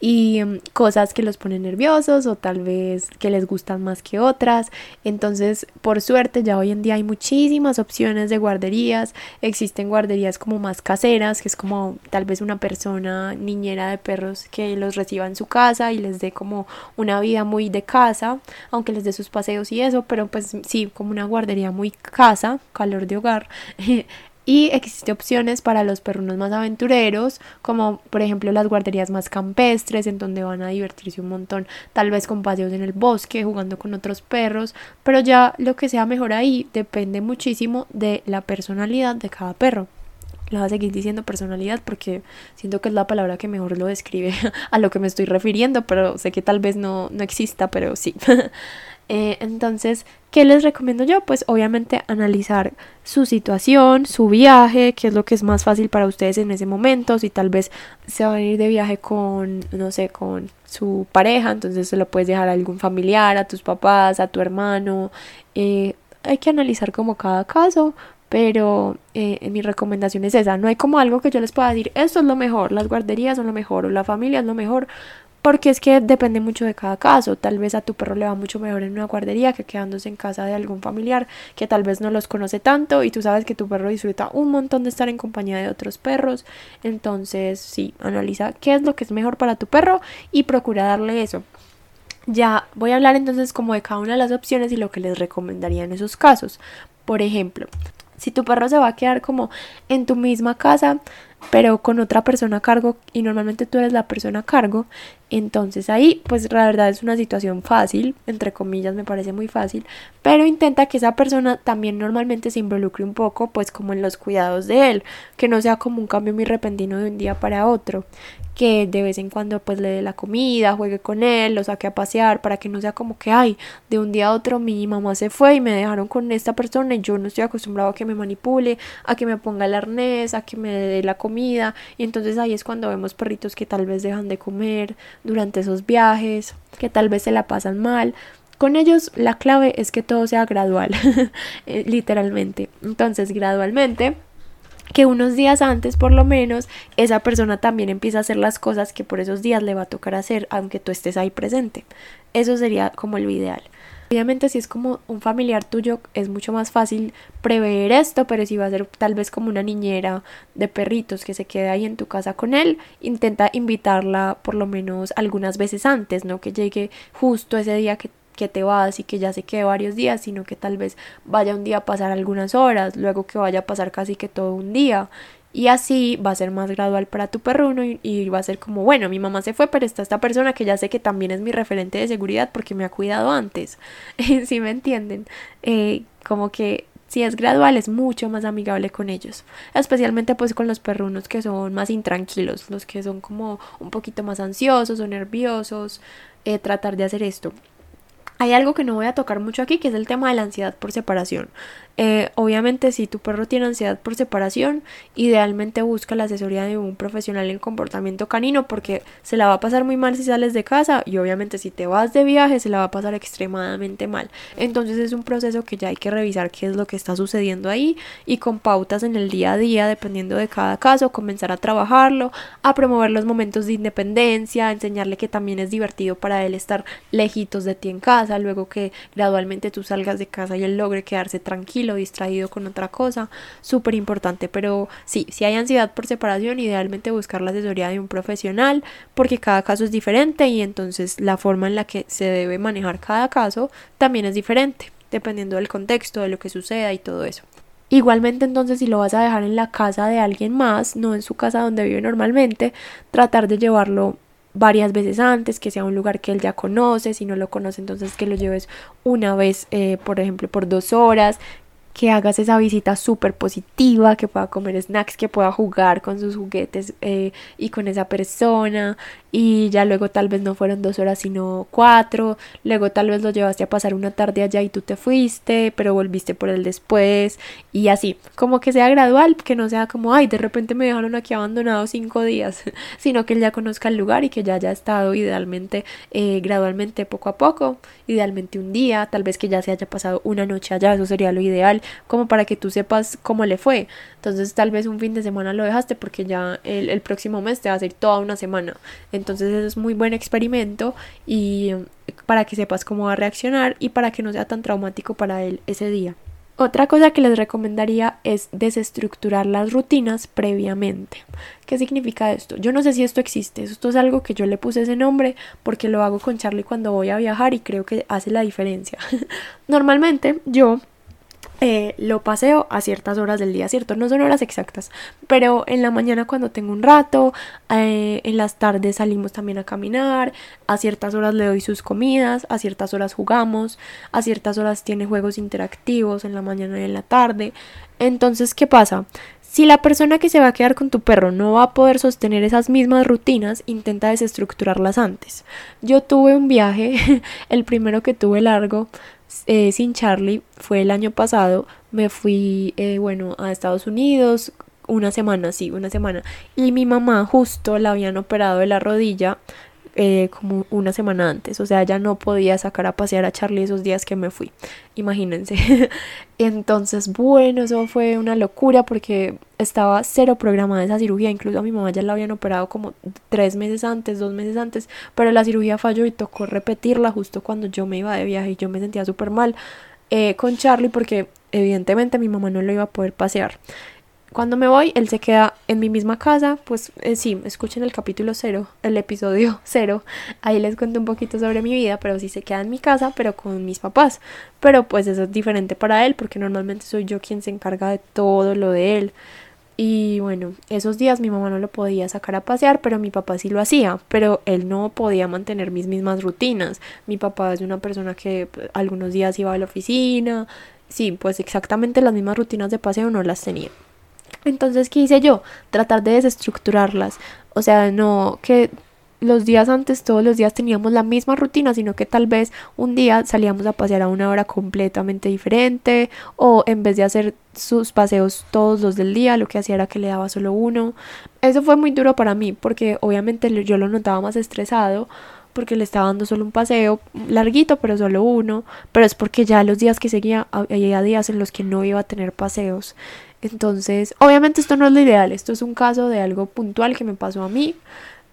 y mm, cosas que los ponen nerviosos o tal vez que les gustan más que otras. Entonces, por suerte, ya hoy en día hay muchísimas opciones de guarderías. Existen guarderías como más caseras, que es como tal vez una persona niñera de perros que los reciba en su casa y les dé como una vida muy de casa, aunque les dé sus paseos y eso, pero pues sí, como una guardería muy casa, calor de hogar. <laughs> Y existen opciones para los perrunos más aventureros, como por ejemplo las guarderías más campestres, en donde van a divertirse un montón, tal vez con paseos en el bosque, jugando con otros perros, pero ya lo que sea mejor ahí depende muchísimo de la personalidad de cada perro. Le voy a seguir diciendo personalidad porque siento que es la palabra que mejor lo describe <laughs> a lo que me estoy refiriendo, pero sé que tal vez no, no exista, pero sí. <laughs> Eh, entonces, ¿qué les recomiendo yo? Pues obviamente analizar su situación, su viaje, qué es lo que es más fácil para ustedes en ese momento, si tal vez se van a ir de viaje con, no sé, con su pareja, entonces se lo puedes dejar a algún familiar, a tus papás, a tu hermano. Eh, hay que analizar como cada caso, pero eh, mi recomendación es esa, no hay como algo que yo les pueda decir, esto es lo mejor, las guarderías son lo mejor o la familia es lo mejor, porque es que depende mucho de cada caso. Tal vez a tu perro le va mucho mejor en una guardería que quedándose en casa de algún familiar que tal vez no los conoce tanto y tú sabes que tu perro disfruta un montón de estar en compañía de otros perros. Entonces, sí, analiza qué es lo que es mejor para tu perro y procura darle eso. Ya voy a hablar entonces como de cada una de las opciones y lo que les recomendaría en esos casos. Por ejemplo, si tu perro se va a quedar como en tu misma casa, pero con otra persona a cargo y normalmente tú eres la persona a cargo, entonces ahí pues la verdad es una situación fácil, entre comillas me parece muy fácil, pero intenta que esa persona también normalmente se involucre un poco pues como en los cuidados de él, que no sea como un cambio muy repentino de un día para otro, que de vez en cuando pues le dé la comida, juegue con él, lo saque a pasear para que no sea como que ay, de un día a otro mi mamá se fue y me dejaron con esta persona y yo no estoy acostumbrado a que me manipule, a que me ponga el arnés, a que me dé la comida y entonces ahí es cuando vemos perritos que tal vez dejan de comer durante esos viajes, que tal vez se la pasan mal. Con ellos la clave es que todo sea gradual, <laughs> eh, literalmente. Entonces, gradualmente que unos días antes por lo menos esa persona también empieza a hacer las cosas que por esos días le va a tocar hacer aunque tú estés ahí presente. Eso sería como lo ideal. Obviamente si es como un familiar tuyo es mucho más fácil prever esto, pero si va a ser tal vez como una niñera de perritos que se quede ahí en tu casa con él, intenta invitarla por lo menos algunas veces antes, no que llegue justo ese día que que te vas y que ya se quede varios días, sino que tal vez vaya un día a pasar algunas horas, luego que vaya a pasar casi que todo un día. Y así va a ser más gradual para tu perruno y, va a ser como, bueno, mi mamá se fue, pero está esta persona que ya sé que también es mi referente de seguridad porque me ha cuidado antes. <laughs> si me entienden? Eh, como que si es gradual es mucho más amigable con ellos, especialmente pues con los perrunos que son más intranquilos, los que son como un poquito más ansiosos o nerviosos, eh, tratar de hacer esto. Hay algo que no voy a tocar mucho aquí, que es el tema de la ansiedad por separación. Eh, obviamente si tu perro tiene ansiedad por separación, idealmente busca la asesoría de un profesional en comportamiento canino porque se la va a pasar muy mal si sales de casa y obviamente si te vas de viaje se la va a pasar extremadamente mal. Entonces es un proceso que ya hay que revisar qué es lo que está sucediendo ahí y con pautas en el día a día dependiendo de cada caso comenzar a trabajarlo, a promover los momentos de independencia, a enseñarle que también es divertido para él estar lejitos de ti en casa, luego que gradualmente tú salgas de casa y él logre quedarse tranquilo lo distraído con otra cosa, súper importante. Pero sí, si hay ansiedad por separación, idealmente buscar la asesoría de un profesional, porque cada caso es diferente y entonces la forma en la que se debe manejar cada caso también es diferente, dependiendo del contexto, de lo que suceda y todo eso. Igualmente entonces si lo vas a dejar en la casa de alguien más, no en su casa donde vive normalmente, tratar de llevarlo varias veces antes, que sea un lugar que él ya conoce, si no lo conoce entonces que lo lleves una vez, eh, por ejemplo, por dos horas, que hagas esa visita súper positiva, que pueda comer snacks, que pueda jugar con sus juguetes eh, y con esa persona, y ya luego tal vez no fueron dos horas sino cuatro, luego tal vez lo llevaste a pasar una tarde allá y tú te fuiste, pero volviste por él después y así, como que sea gradual, que no sea como, ay, de repente me dejaron aquí abandonado cinco días, <laughs> sino que él ya conozca el lugar y que ya haya estado idealmente, eh, gradualmente, poco a poco, idealmente un día, tal vez que ya se haya pasado una noche allá, eso sería lo ideal, como para que tú sepas cómo le fue. Entonces tal vez un fin de semana lo dejaste porque ya el, el próximo mes te va a ser toda una semana. Es muy buen experimento y eh, para que sepas cómo va a reaccionar y para que no sea tan traumático para él ese día. Otra cosa que les recomendaría es desestructurar las rutinas previamente. ¿Qué significa esto? Yo no sé si esto existe, esto es algo que yo le puse ese nombre porque lo hago con Charlie cuando voy a viajar y creo que hace la diferencia. <laughs> Normalmente yo eh, lo paseo a ciertas horas del día, ¿cierto? No son horas exactas, pero en la mañana cuando tengo un rato, eh, en las tardes salimos también a caminar, a ciertas horas le doy sus comidas, a ciertas horas jugamos, a ciertas horas tiene juegos interactivos en la mañana y en la tarde. Entonces, ¿qué pasa? Si la persona que se va a quedar con tu perro no va a poder sostener esas mismas rutinas, intenta desestructurarlas antes. Yo tuve un viaje, <laughs> el primero que tuve largo, eh, sin Charlie fue el año pasado. Me fui, eh, bueno, a Estados Unidos una semana, sí, una semana. Y mi mamá justo la habían operado de la rodilla eh, como una semana antes. O sea, ya no podía sacar a pasear a Charlie esos días que me fui. Imagínense. <laughs> Entonces, bueno, eso fue una locura porque estaba cero programada esa cirugía. Incluso a mi mamá ya la habían operado como tres meses antes, dos meses antes. Pero la cirugía falló y tocó repetirla justo cuando yo me iba de viaje y yo me sentía súper mal eh, con Charlie porque evidentemente mi mamá no lo iba a poder pasear. Cuando me voy, él se queda en mi misma casa, pues eh, sí, escuchen el capítulo cero, el episodio <laughs> cero, ahí les cuento un poquito sobre mi vida, pero sí se queda en mi casa, pero con mis papás, pero pues eso es diferente para él, porque normalmente soy yo quien se encarga de todo lo de él. Y bueno, esos días mi mamá no lo podía sacar a pasear, pero mi papá sí lo hacía, pero él no podía mantener mis mismas rutinas. Mi papá es una persona que pues, algunos días iba a la oficina, sí, pues exactamente las mismas rutinas de paseo no las tenía. Entonces, ¿qué hice yo? Tratar de desestructurarlas. O sea, no que los días antes todos los días teníamos la misma rutina, sino que tal vez un día salíamos a pasear a una hora completamente diferente o en vez de hacer sus paseos todos los del día, lo que hacía era que le daba solo uno. Eso fue muy duro para mí porque obviamente yo lo notaba más estresado porque le estaba dando solo un paseo larguito, pero solo uno, pero es porque ya los días que seguía había días en los que no iba a tener paseos. Entonces, obviamente esto no es lo ideal, esto es un caso de algo puntual que me pasó a mí,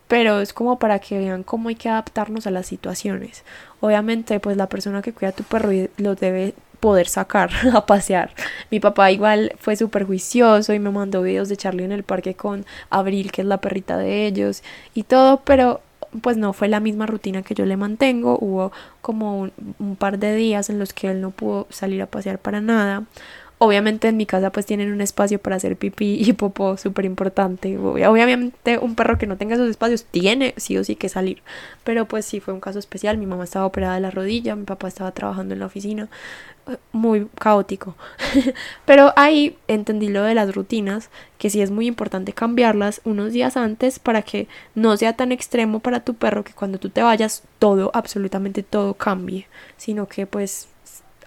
pero es como para que vean cómo hay que adaptarnos a las situaciones. Obviamente, pues la persona que cuida a tu perro lo debe poder sacar <laughs> a pasear. Mi papá igual fue súper juicioso y me mandó videos de Charlie en el parque con Abril, que es la perrita de ellos, y todo, pero pues no fue la misma rutina que yo le mantengo, hubo como un, un par de días en los que él no pudo salir a pasear para nada Obviamente en mi casa pues tienen un espacio para hacer pipí y popó súper importante. Obviamente un perro que no tenga esos espacios tiene sí o sí que salir. Pero pues sí fue un caso especial. Mi mamá estaba operada de la rodilla, mi papá estaba trabajando en la oficina. Muy caótico. <laughs> Pero ahí entendí lo de las rutinas, que sí es muy importante cambiarlas unos días antes para que no sea tan extremo para tu perro que cuando tú te vayas todo, absolutamente todo cambie. Sino que pues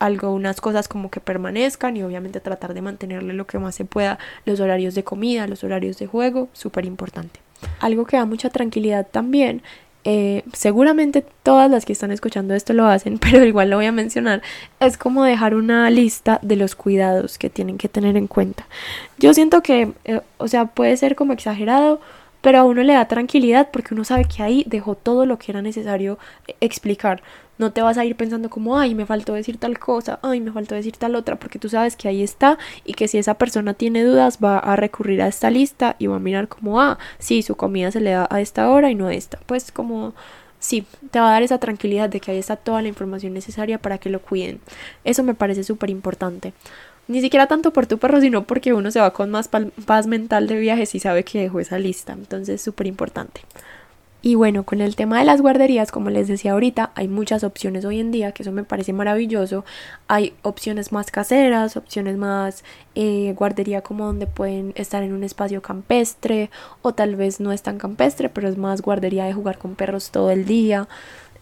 algo, unas cosas como que permanezcan y obviamente tratar de mantenerle lo que más se pueda, los horarios de comida, los horarios de juego, súper importante. Algo que da mucha tranquilidad también eh, seguramente todas las que están escuchando esto lo hacen, <laughs> pero igual lo voy a mencionar, es como dejar una lista de los cuidados que tienen que tener en cuenta. Yo siento que, eh, o sea, puede ser como exagerado, pero a uno le da tranquilidad porque uno sabe que ahí dejó todo lo que era necesario eh, explicar. No te vas a ir pensando como, ay, me faltó decir tal cosa, ay, me faltó decir tal otra, porque tú sabes que ahí está y que si esa persona tiene dudas va a recurrir a esta lista y va a mirar como, ah, sí, su comida se le da a esta hora y no a esta. Pues como sí, te va a dar esa tranquilidad de que ahí está toda la información necesaria para que lo cuiden. Eso me parece súper importante. Ni siquiera tanto por tu perro, sino porque uno se va con más paz mental de viajes y sabe que dejó esa lista. Entonces, súper importante. Y bueno, con el tema de las guarderías, como les decía ahorita, hay muchas opciones hoy en día, que eso me parece maravilloso. Hay opciones más caseras, opciones más eh, guardería como donde pueden estar en un espacio campestre o tal vez no es tan campestre, pero es más guardería de jugar con perros todo el día.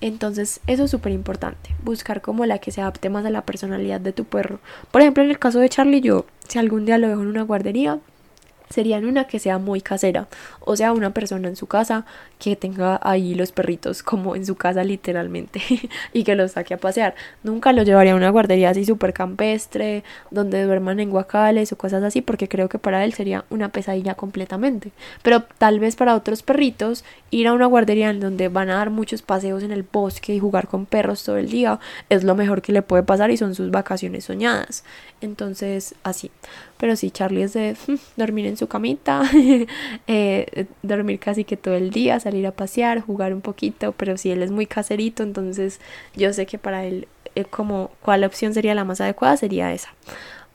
Entonces, eso es súper importante, buscar como la que se adapte más a la personalidad de tu perro. Por ejemplo, en el caso de Charlie, yo, si algún día lo dejo en una guardería, sería en una que sea muy casera, o sea, una persona en su casa que tenga ahí los perritos como en su casa literalmente <laughs> y que los saque a pasear. Nunca lo llevaría a una guardería así súper campestre, donde duerman en guacales o cosas así, porque creo que para él sería una pesadilla completamente. Pero tal vez para otros perritos, ir a una guardería en donde van a dar muchos paseos en el bosque y jugar con perros todo el día es lo mejor que le puede pasar y son sus vacaciones soñadas. Entonces, así. Pero sí, Charlie es de mm, dormir en su camita, <laughs> eh, dormir casi que todo el día, salir a pasear, jugar un poquito, pero si él es muy caserito, entonces yo sé que para él eh, como cuál opción sería la más adecuada sería esa.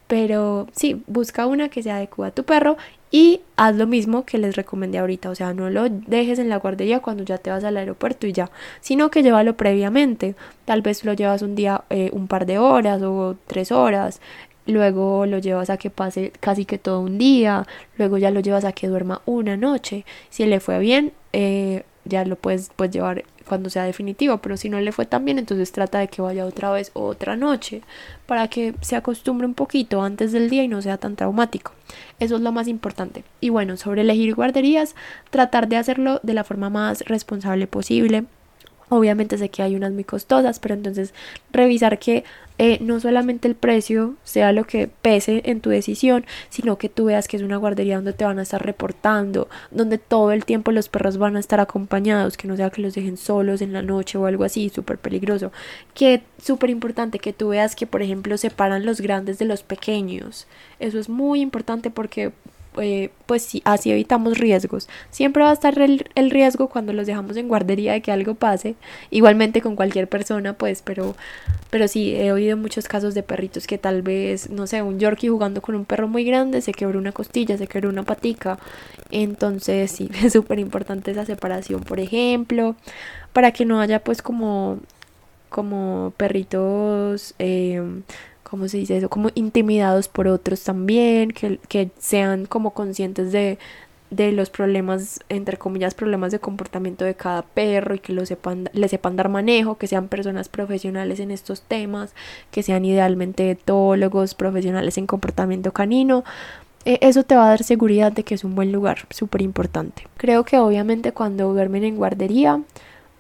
Pero sí, busca una que se adecua a tu perro y haz lo mismo que les recomendé ahorita, o sea, no lo dejes en la guardería cuando ya te vas al aeropuerto y ya, sino que llévalo previamente. Tal vez lo llevas un día, eh, un par de horas o tres horas, luego lo llevas a que pase casi que todo un día, luego ya lo llevas a que duerma una noche. Si le fue bien, eh, ya lo puedes, puedes llevar cuando sea definitivo, pero si no le fue tan bien, entonces trata de que vaya otra vez otra noche para que se acostumbre un poquito antes del día y no sea tan traumático. Eso es lo más importante. Y bueno, sobre elegir guarderías, tratar de hacerlo de la forma más responsable posible. Obviamente sé que hay unas muy costosas, pero entonces revisar que eh, no solamente el precio sea lo que pese en tu decisión, sino que tú veas que es una guardería donde te van a estar reportando, donde todo el tiempo los perros van a estar acompañados, que no sea que los dejen solos en la noche o algo así, súper peligroso. Que súper importante que tú veas que, por ejemplo, separan los grandes de los pequeños. Eso es muy importante porque eh, pues sí, así evitamos riesgos. Siempre va a estar el, el, riesgo cuando los dejamos en guardería de que algo pase, igualmente con cualquier persona, pues, pero, pero sí, he oído muchos casos de perritos que tal vez, no sé, un Yorkie jugando con un perro muy grande se quebró una costilla, se quebró una patica, entonces sí, <laughs> es súper importante esa separación, por ejemplo, para que no haya pues como, como perritos... Eh, ¿cómo se dice eso? Como intimidados por otros también, que, que sean como conscientes de, de los problemas, entre comillas, problemas de comportamiento de cada perro y que lo sepan, le sepan dar manejo, que sean personas profesionales en estos temas, que sean idealmente etólogos, profesionales en comportamiento canino. E, eso te va a dar seguridad de que es un buen lugar, súper importante. Creo que obviamente cuando duermen en guardería,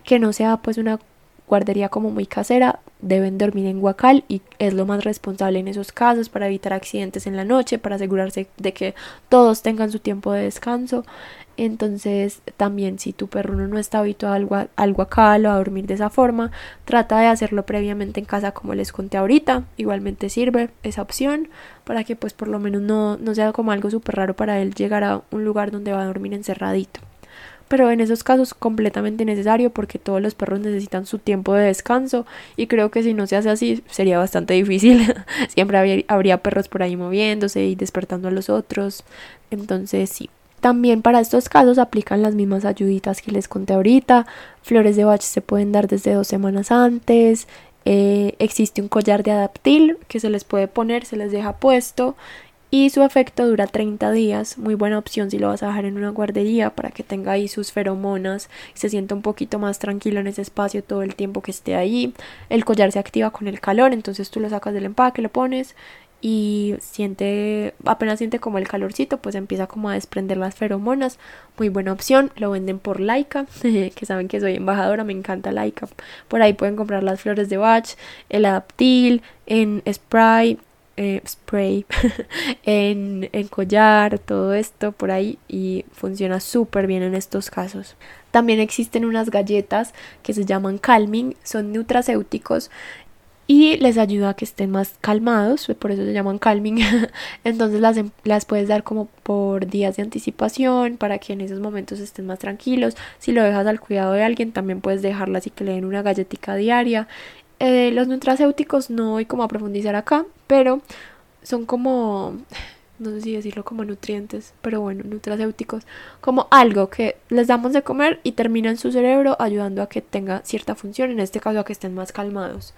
que no sea pues una guardería como muy casera, deben dormir en guacal y es lo más responsable en esos casos para evitar accidentes en la noche, para asegurarse de que todos tengan su tiempo de descanso. Entonces, también si tu perro no está habituado al, al guacal o a dormir de esa forma, trata de hacerlo previamente en casa como les conté ahorita. Igualmente sirve esa opción para que pues por lo menos no, no sea como algo súper raro para él llegar a un lugar donde va a dormir encerradito. Pero en esos casos completamente necesario porque todos los perros necesitan su tiempo de descanso y creo que si no se hace así sería bastante difícil. <laughs> Siempre habría, perros por ahí moviéndose y despertando a los otros. Entonces sí. También para estos casos aplican las mismas ayuditas que les conté ahorita. Flores de Bach se pueden dar desde dos semanas antes. Eh, existe un collar de adaptil que se les puede poner, se les deja puesto y su efecto dura 30 días. Muy buena opción si lo vas a dejar en una guardería para que tenga ahí sus feromonas y se sienta un poquito más tranquilo en ese espacio todo el tiempo que esté ahí. El collar se activa con el calor, entonces tú lo sacas del empaque, lo pones y siente, apenas siente como el calorcito, pues empieza como a desprender las feromonas. Muy buena opción, lo venden por Laika, <laughs> que saben que soy embajadora, me encanta Laika. Por ahí pueden comprar las flores de Bach, el adaptil, en spray, eh, spray, <laughs> en, en collar, todo esto por ahí y funciona súper bien en estos casos. También existen unas galletas que se llaman calming, son nutracéuticos y les ayuda a que estén más calmados, por eso se llaman calming. <laughs> Entonces las, em, las puedes dar como por días de anticipación para que en esos momentos estén más tranquilos. Si lo dejas al cuidado de alguien, también puedes dejarlas y que le den una galletica diaria eh, los nutracéuticos no voy como a profundizar acá, pero son como, no sé si decirlo como nutrientes, pero bueno, nutracéuticos, como algo que les damos de comer y termina en su cerebro ayudando a que tenga cierta función, en este caso a que estén más calmados.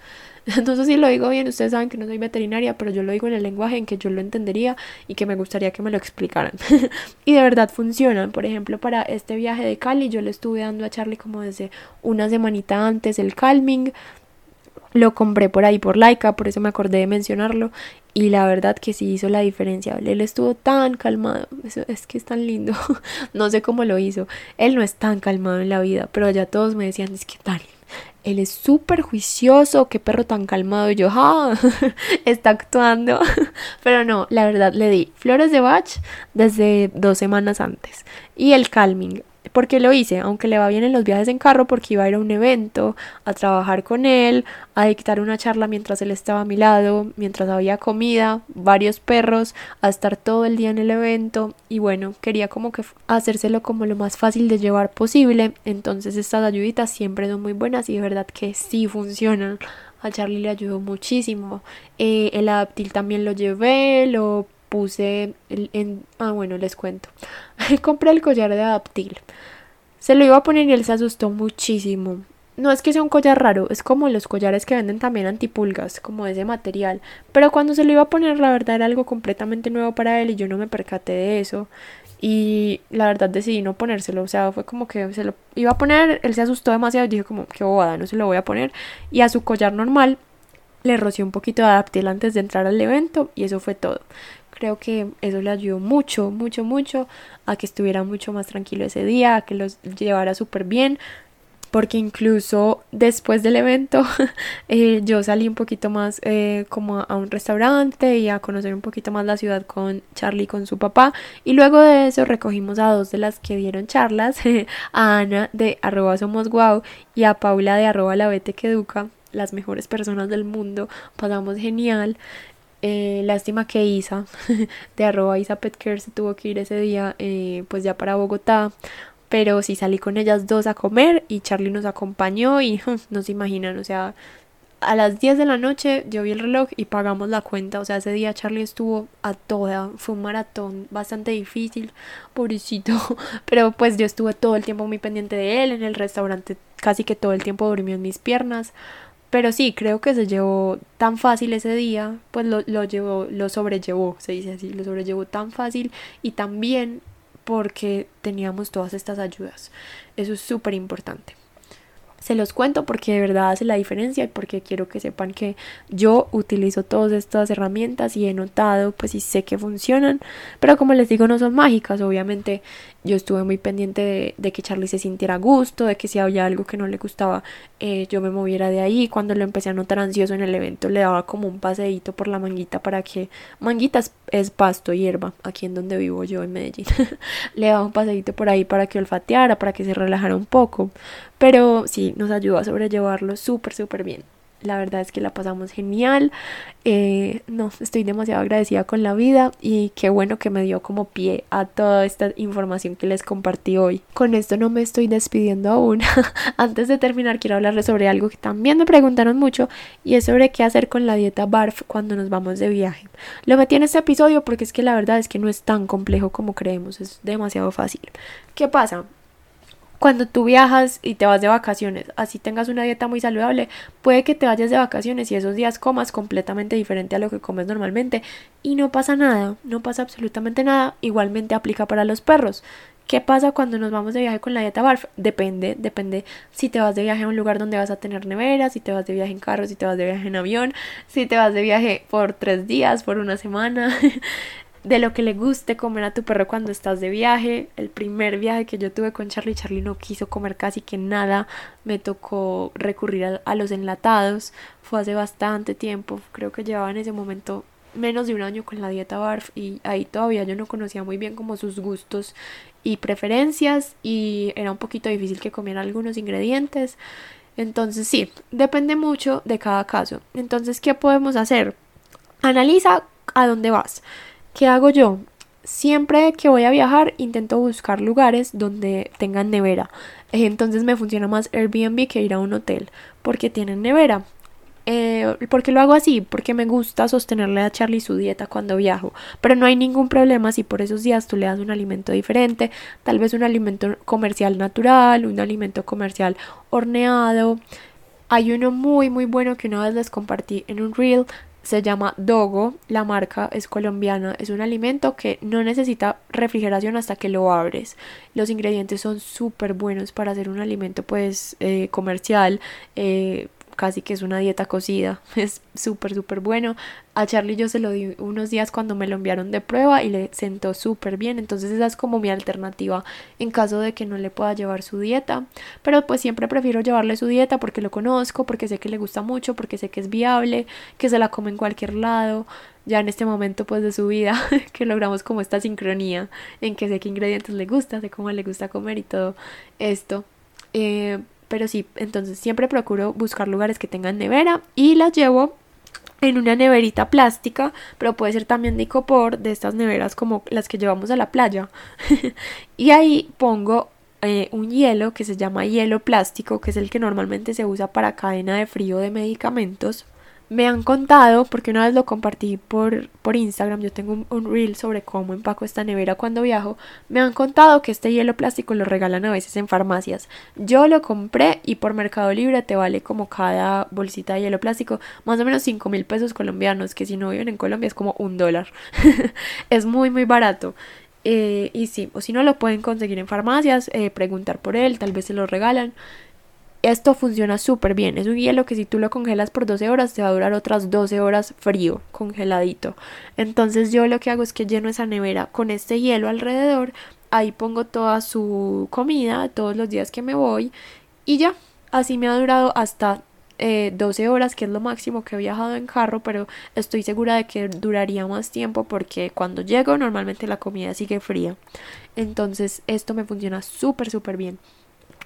<laughs> Entonces si lo digo bien, ustedes saben que no soy veterinaria, pero yo lo digo en el lenguaje en que yo lo entendería y que me gustaría que me lo explicaran. <laughs> y de verdad funcionan. Por ejemplo, para este viaje de Cali yo le estuve dando a Charlie como desde una semanita antes el calming lo compré por ahí por Laika, por eso me acordé de mencionarlo. Y la verdad que sí hizo la diferencia. Él estuvo tan calmado. es que es tan lindo. <laughs> no sé cómo lo hizo. Él no es tan calmado en la vida. Pero ya todos me decían, es que tal. Él es súper juicioso. Qué perro tan calmado. Y yo, ah, <laughs> está actuando. <laughs> pero no, la verdad le di flores de Bach desde dos semanas antes. Y el calming porque lo hice, aunque le va bien en los viajes en carro, porque iba a ir a un evento, a trabajar con él, a dictar una charla mientras él estaba a mi lado, mientras había comida, varios perros, a estar todo el día en el evento y bueno, quería como que hacérselo como lo más fácil de llevar posible, entonces estas ayuditas siempre son muy buenas y de verdad que sí funcionan. A Charlie le ayudó muchísimo. Eh, el adaptil también lo llevé, lo puse en... Ah, bueno, les cuento. <laughs> Compré el collar de adaptil. Se lo iba a poner y él se asustó muchísimo. No es que sea un collar raro, es como los collares que venden también antipulgas, como ese material. Pero cuando se lo iba a poner, la verdad era algo completamente nuevo para él y yo no me percaté de eso. Y la verdad decidí no ponérselo. O sea, fue como que se lo iba a poner, él se asustó demasiado y dije como, qué bobada, no se lo voy a poner. Y a su collar normal le roció un poquito de adaptil antes de entrar al evento y eso fue todo. Creo que eso le ayudó mucho, mucho, mucho a que estuviera mucho más tranquilo ese día, a que los llevara súper bien, porque incluso después del evento <laughs> eh, yo salí un poquito más eh, como a un restaurante y a conocer un poquito más la ciudad con Charlie con su papá y luego de eso recogimos a dos de las que dieron charlas <laughs> a Ana de arroba somos guau y a Paula de arroba la vete que educa las mejores personas del mundo pasamos genial eh, lástima que Isa, <laughs> de arroba Isa Petcare, se tuvo que ir ese día, eh, pues ya para Bogotá. Pero sí salí con ellas dos a comer y Charlie nos acompañó y <laughs> no se imaginan, o sea, a las 10 de la noche yo vi el reloj y pagamos la cuenta. O sea, ese día Charlie estuvo a toda. Fue un maratón bastante difícil, pobrecito. <laughs> Pero pues yo estuve todo el tiempo muy pendiente de él. En el restaurante casi que todo el tiempo durmió en mis piernas. Pero sí, creo que se llevó tan fácil ese día, pues lo, lo llevó, lo sobrellevó, se dice así, lo sobrellevó tan fácil y tan bien porque teníamos todas estas ayudas. Eso es súper importante. Se los cuento porque de verdad hace la diferencia y porque quiero que sepan que yo utilizo todas estas herramientas y he notado, pues y sé que funcionan, pero como les digo no son mágicas, obviamente yo estuve muy pendiente de, que Charlie se sintiera a gusto, de que si había algo que no le gustaba, eh, yo me moviera de ahí. Cuando lo empecé a notar ansioso en el evento, le daba como un paseíto por la manguita para que. Manguita es, pasto, hierba, aquí en donde vivo yo en Medellín. <laughs> le daba un paseíto por ahí para que olfateara, para que se relajara un poco. Pero sí, nos ayudó a sobrellevarlo súper, súper bien. la verdad es que la pasamos genial. Eh, no, estoy demasiado agradecida con la vida y qué bueno que me dio como pie a toda esta información que les compartí hoy. Con esto no me estoy despidiendo aún. <laughs> Antes de terminar quiero hablarles sobre algo que también me preguntaron mucho y es sobre qué hacer con la dieta BARF cuando nos vamos de viaje. Lo metí en este episodio porque es que la verdad es que no es tan complejo como creemos, es demasiado fácil. ¿Qué pasa? Cuando tú viajas y te vas de vacaciones, así tengas una dieta muy saludable, puede que te vayas de vacaciones y esos días comas completamente diferente a lo que comes normalmente y no pasa nada, no pasa absolutamente nada, igualmente aplica para los perros. ¿Qué pasa cuando nos vamos de viaje con la dieta BARF? Depende, depende si te vas de viaje a un lugar donde vas a tener nevera, si te vas de viaje en carro, si te vas de viaje en avión, si te vas de viaje por tres días, por una semana. <laughs> de lo que le guste comer a tu perro cuando estás de viaje. El primer viaje que yo tuve con Charlie, Charlie no quiso comer casi que nada. Me tocó recurrir a, los enlatados. Fue hace bastante tiempo. Creo que llevaba en ese momento menos de un año con la dieta BARF y ahí todavía yo no conocía muy bien como sus gustos y preferencias y era un poquito difícil que comiera algunos ingredientes. Entonces sí, depende mucho de cada caso. Entonces, ¿qué podemos hacer? Analiza a dónde vas. ¿Qué hago yo? Siempre que voy a viajar intento buscar lugares donde tengan nevera. Entonces me funciona más Airbnb que ir a un hotel porque tienen nevera. Eh, ¿Por qué lo hago así? Porque me gusta sostenerle a Charlie su dieta cuando viajo. Pero no hay ningún problema si por esos días tú le das un alimento diferente. Tal vez un alimento comercial natural, un alimento comercial horneado. Hay uno muy muy bueno que una vez les compartí en un reel se llama Dogo, la marca es colombiana, es un alimento que no necesita refrigeración hasta que lo abres. Los ingredientes son súper buenos para hacer un alimento pues eh, comercial, eh, casi que es una dieta cocida, <laughs> es súper, súper bueno. A Charlie yo se lo di unos días cuando me lo enviaron de prueba y le sentó súper bien, entonces esa es como mi alternativa en caso de que no le pueda llevar su dieta, pero pues siempre prefiero llevarle su dieta porque lo conozco, porque sé que le gusta mucho, porque sé que es viable, que se la come en cualquier lado, ya en este momento pues de su vida <laughs> que logramos como esta sincronía en que sé qué ingredientes le gusta, sé cómo le gusta comer y todo esto. Eh, pero sí, entonces siempre procuro buscar lugares que tengan nevera y las llevo en una neverita plástica, pero puede ser también de icopor, de estas neveras como las que llevamos a la playa. <laughs> y ahí pongo eh, un hielo que se llama hielo plástico, que es el que normalmente se usa para cadena de frío de medicamentos. Me han contado, porque una vez lo compartí por, por Instagram, yo tengo un, reel sobre cómo empaco esta nevera cuando viajo, me han contado que este hielo plástico lo regalan a veces en farmacias. Yo lo compré y por Mercado Libre te vale como cada bolsita de hielo plástico más o menos 5 mil pesos colombianos, que si no viven en Colombia es como un dólar. <laughs> es muy muy barato. Eh, y sí, o si no lo pueden conseguir en farmacias, eh, preguntar por él, tal vez se lo regalan. Esto funciona súper bien. Es un hielo que si tú lo congelas por 12 horas te va a durar otras 12 horas frío, congeladito. Entonces yo lo que hago es que lleno esa nevera con este hielo alrededor. Ahí pongo toda su comida todos los días que me voy. Y ya, así me ha durado hasta 12 eh, horas, que es lo máximo que he viajado en carro, pero estoy segura de que duraría más tiempo porque cuando llego normalmente la comida sigue fría. Entonces esto me funciona súper, súper bien.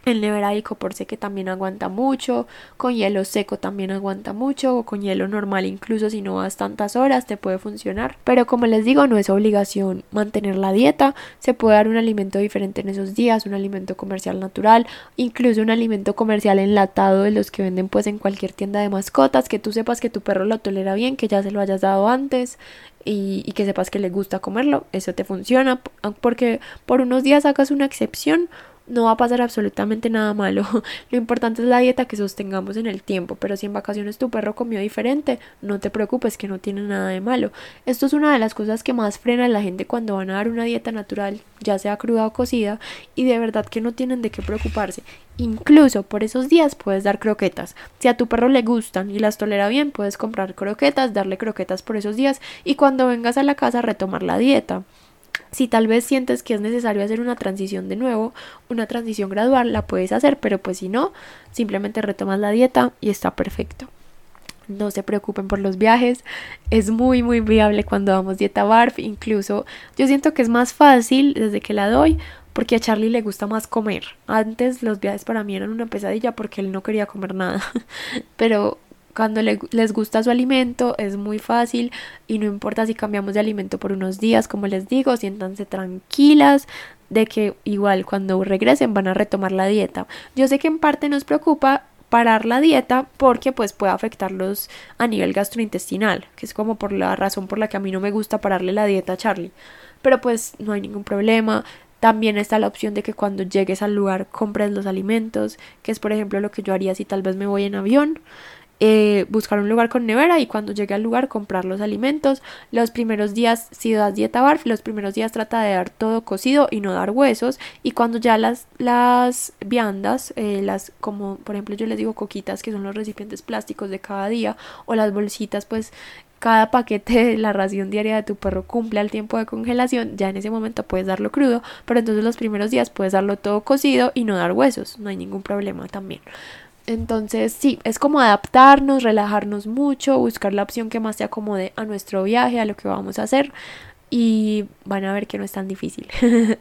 El nevera por sé que también aguanta mucho, con hielo seco también aguanta mucho, o con hielo normal incluso si no vas tantas horas te puede funcionar. Pero como les digo, no es obligación mantener la dieta, se puede dar un alimento diferente en esos días, un alimento comercial natural, incluso un alimento comercial enlatado de los que venden pues en cualquier tienda de mascotas, que tú sepas que tu perro lo tolera bien, que ya se lo hayas dado antes. Y, y que sepas que le gusta comerlo, eso te funciona porque por unos días hagas una excepción no va a pasar absolutamente nada malo. <laughs> Lo importante es la dieta que sostengamos en el tiempo, pero si en vacaciones tu perro comió diferente, no te preocupes que no tiene nada de malo. Esto es una de las cosas que más frena a la gente cuando van a dar una dieta natural, ya sea cruda o cocida, y de verdad que no tienen de qué preocuparse. Incluso por esos días puedes dar croquetas. Si a tu perro le gustan y las tolera bien, puedes comprar croquetas, darle croquetas por esos días y cuando vengas a la casa retomar la dieta. Si tal vez sientes que es necesario hacer una transición de nuevo, una transición gradual, la puedes hacer, pero pues si no, simplemente retomas la dieta y está perfecto. No se preocupen por los viajes, es muy muy viable cuando damos dieta BARF, incluso yo siento que es más fácil desde que la doy porque a Charlie le gusta más comer. Antes los viajes para mí eran una pesadilla porque él no quería comer nada, <laughs> pero cuando les gusta su alimento es muy fácil y no importa si cambiamos de alimento por unos días, como les digo, siéntanse tranquilas de que igual cuando regresen van a retomar la dieta. Yo sé que en parte nos preocupa parar la dieta porque pues puede afectarlos a nivel gastrointestinal, que es como por la razón por la que a mí no me gusta pararle la dieta a Charlie. Pero pues no hay ningún problema. También está la opción de que cuando llegues al lugar compres los alimentos, que es por ejemplo lo que yo haría si tal vez me voy en avión. Eh, buscar un lugar con nevera y cuando llegue al lugar comprar los alimentos. Los primeros días, si das dieta barf, los primeros días trata de dar todo cocido y no dar huesos. Y cuando ya las, las viandas, eh, las como por ejemplo yo les digo coquitas, que son los recipientes plásticos de cada día, o las bolsitas, pues cada paquete de la ración diaria de tu perro cumple al tiempo de congelación, ya en ese momento puedes darlo crudo, pero entonces los primeros días puedes darlo todo cocido y no dar huesos, no hay ningún problema también. Entonces, sí, es como adaptarnos, relajarnos mucho, buscar la opción que más se acomode a nuestro viaje, a lo que vamos a hacer. Y van a ver que no es tan difícil. <laughs>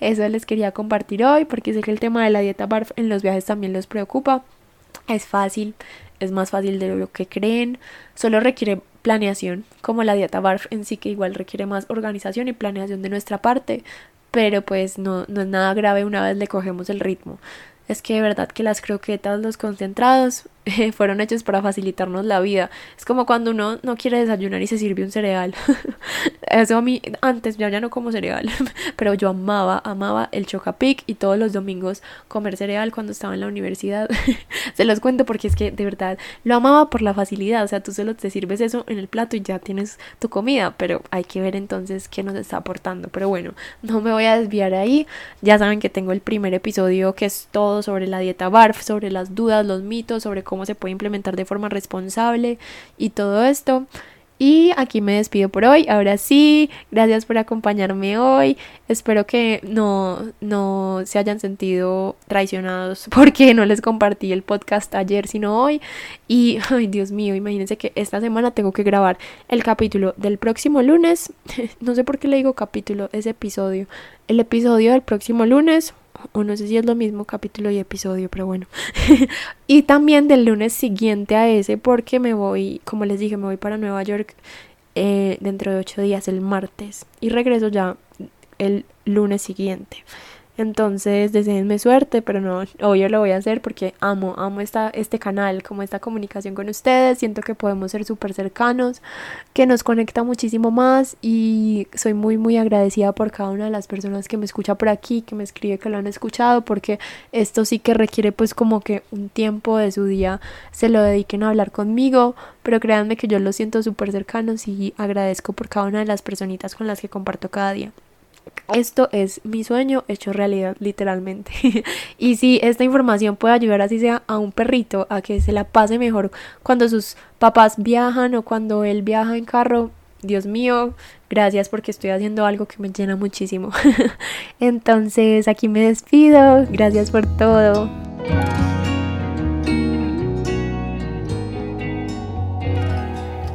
Eso les quería compartir hoy porque sé que el tema de la dieta BARF en los viajes también los preocupa. Es fácil, es más fácil de lo que creen. Solo requiere planeación, como la dieta BARF en sí que igual requiere más organización y planeación de nuestra parte. Pero pues no, no es nada grave una vez le cogemos el ritmo es que de verdad que las croquetas, los concentrados, <laughs> fueron hechos para facilitarnos la vida. Es como cuando uno no quiere desayunar y se sirve un cereal. <laughs> Eso a mí, antes ya, ya no como cereal, <laughs> pero yo amaba, amaba el chocapic y todos los domingos comer cereal cuando estaba en la universidad. se los cuento porque es que de verdad lo amaba por la facilidad. O sea, tú solo te sirves eso en el plato y ya tienes tu comida, pero hay que ver entonces qué nos está aportando. Pero bueno, no me voy a desviar ahí. Ya saben que tengo el primer episodio que es todo sobre la dieta BARF, sobre las dudas, los mitos, sobre cómo se puede implementar de forma responsable y todo esto. Y aquí me despido por hoy. Ahora sí, gracias por acompañarme hoy. Espero que no, no se hayan sentido traicionados <laughs> porque no les compartí el podcast ayer, sino hoy. Y, ay Dios mío, imagínense que esta semana tengo que grabar el capítulo del próximo lunes. <laughs> No sé por qué le digo capítulo, ese episodio. El episodio del próximo lunes o no sé si es lo mismo capítulo y episodio, pero bueno. <laughs> y también del lunes siguiente a ese, porque me voy, como les dije, me voy para Nueva York eh, dentro de ocho días, el martes, y regreso ya el lunes siguiente. Entonces, deseenme suerte, pero no, obvio lo voy a hacer porque amo, amo esta, este canal, como esta comunicación con ustedes. Siento que podemos ser súper cercanos, que nos conecta muchísimo más y soy muy, muy agradecida por cada una de las personas que me escucha por aquí, que me escribe que lo han escuchado, porque esto sí que requiere pues como que un tiempo de su día se lo dediquen a hablar conmigo, pero créanme que yo lo siento súper cercanos y agradezco por cada una de las personitas con las que comparto cada día. Esto es mi sueño hecho realidad, literalmente. <laughs> y si esta información puede ayudar así sea a un perrito a que se la pase mejor cuando sus papás viajan o cuando él viaja en carro, Dios mío, gracias porque estoy haciendo algo que me llena muchísimo. <laughs> Entonces aquí me despido, gracias por todo.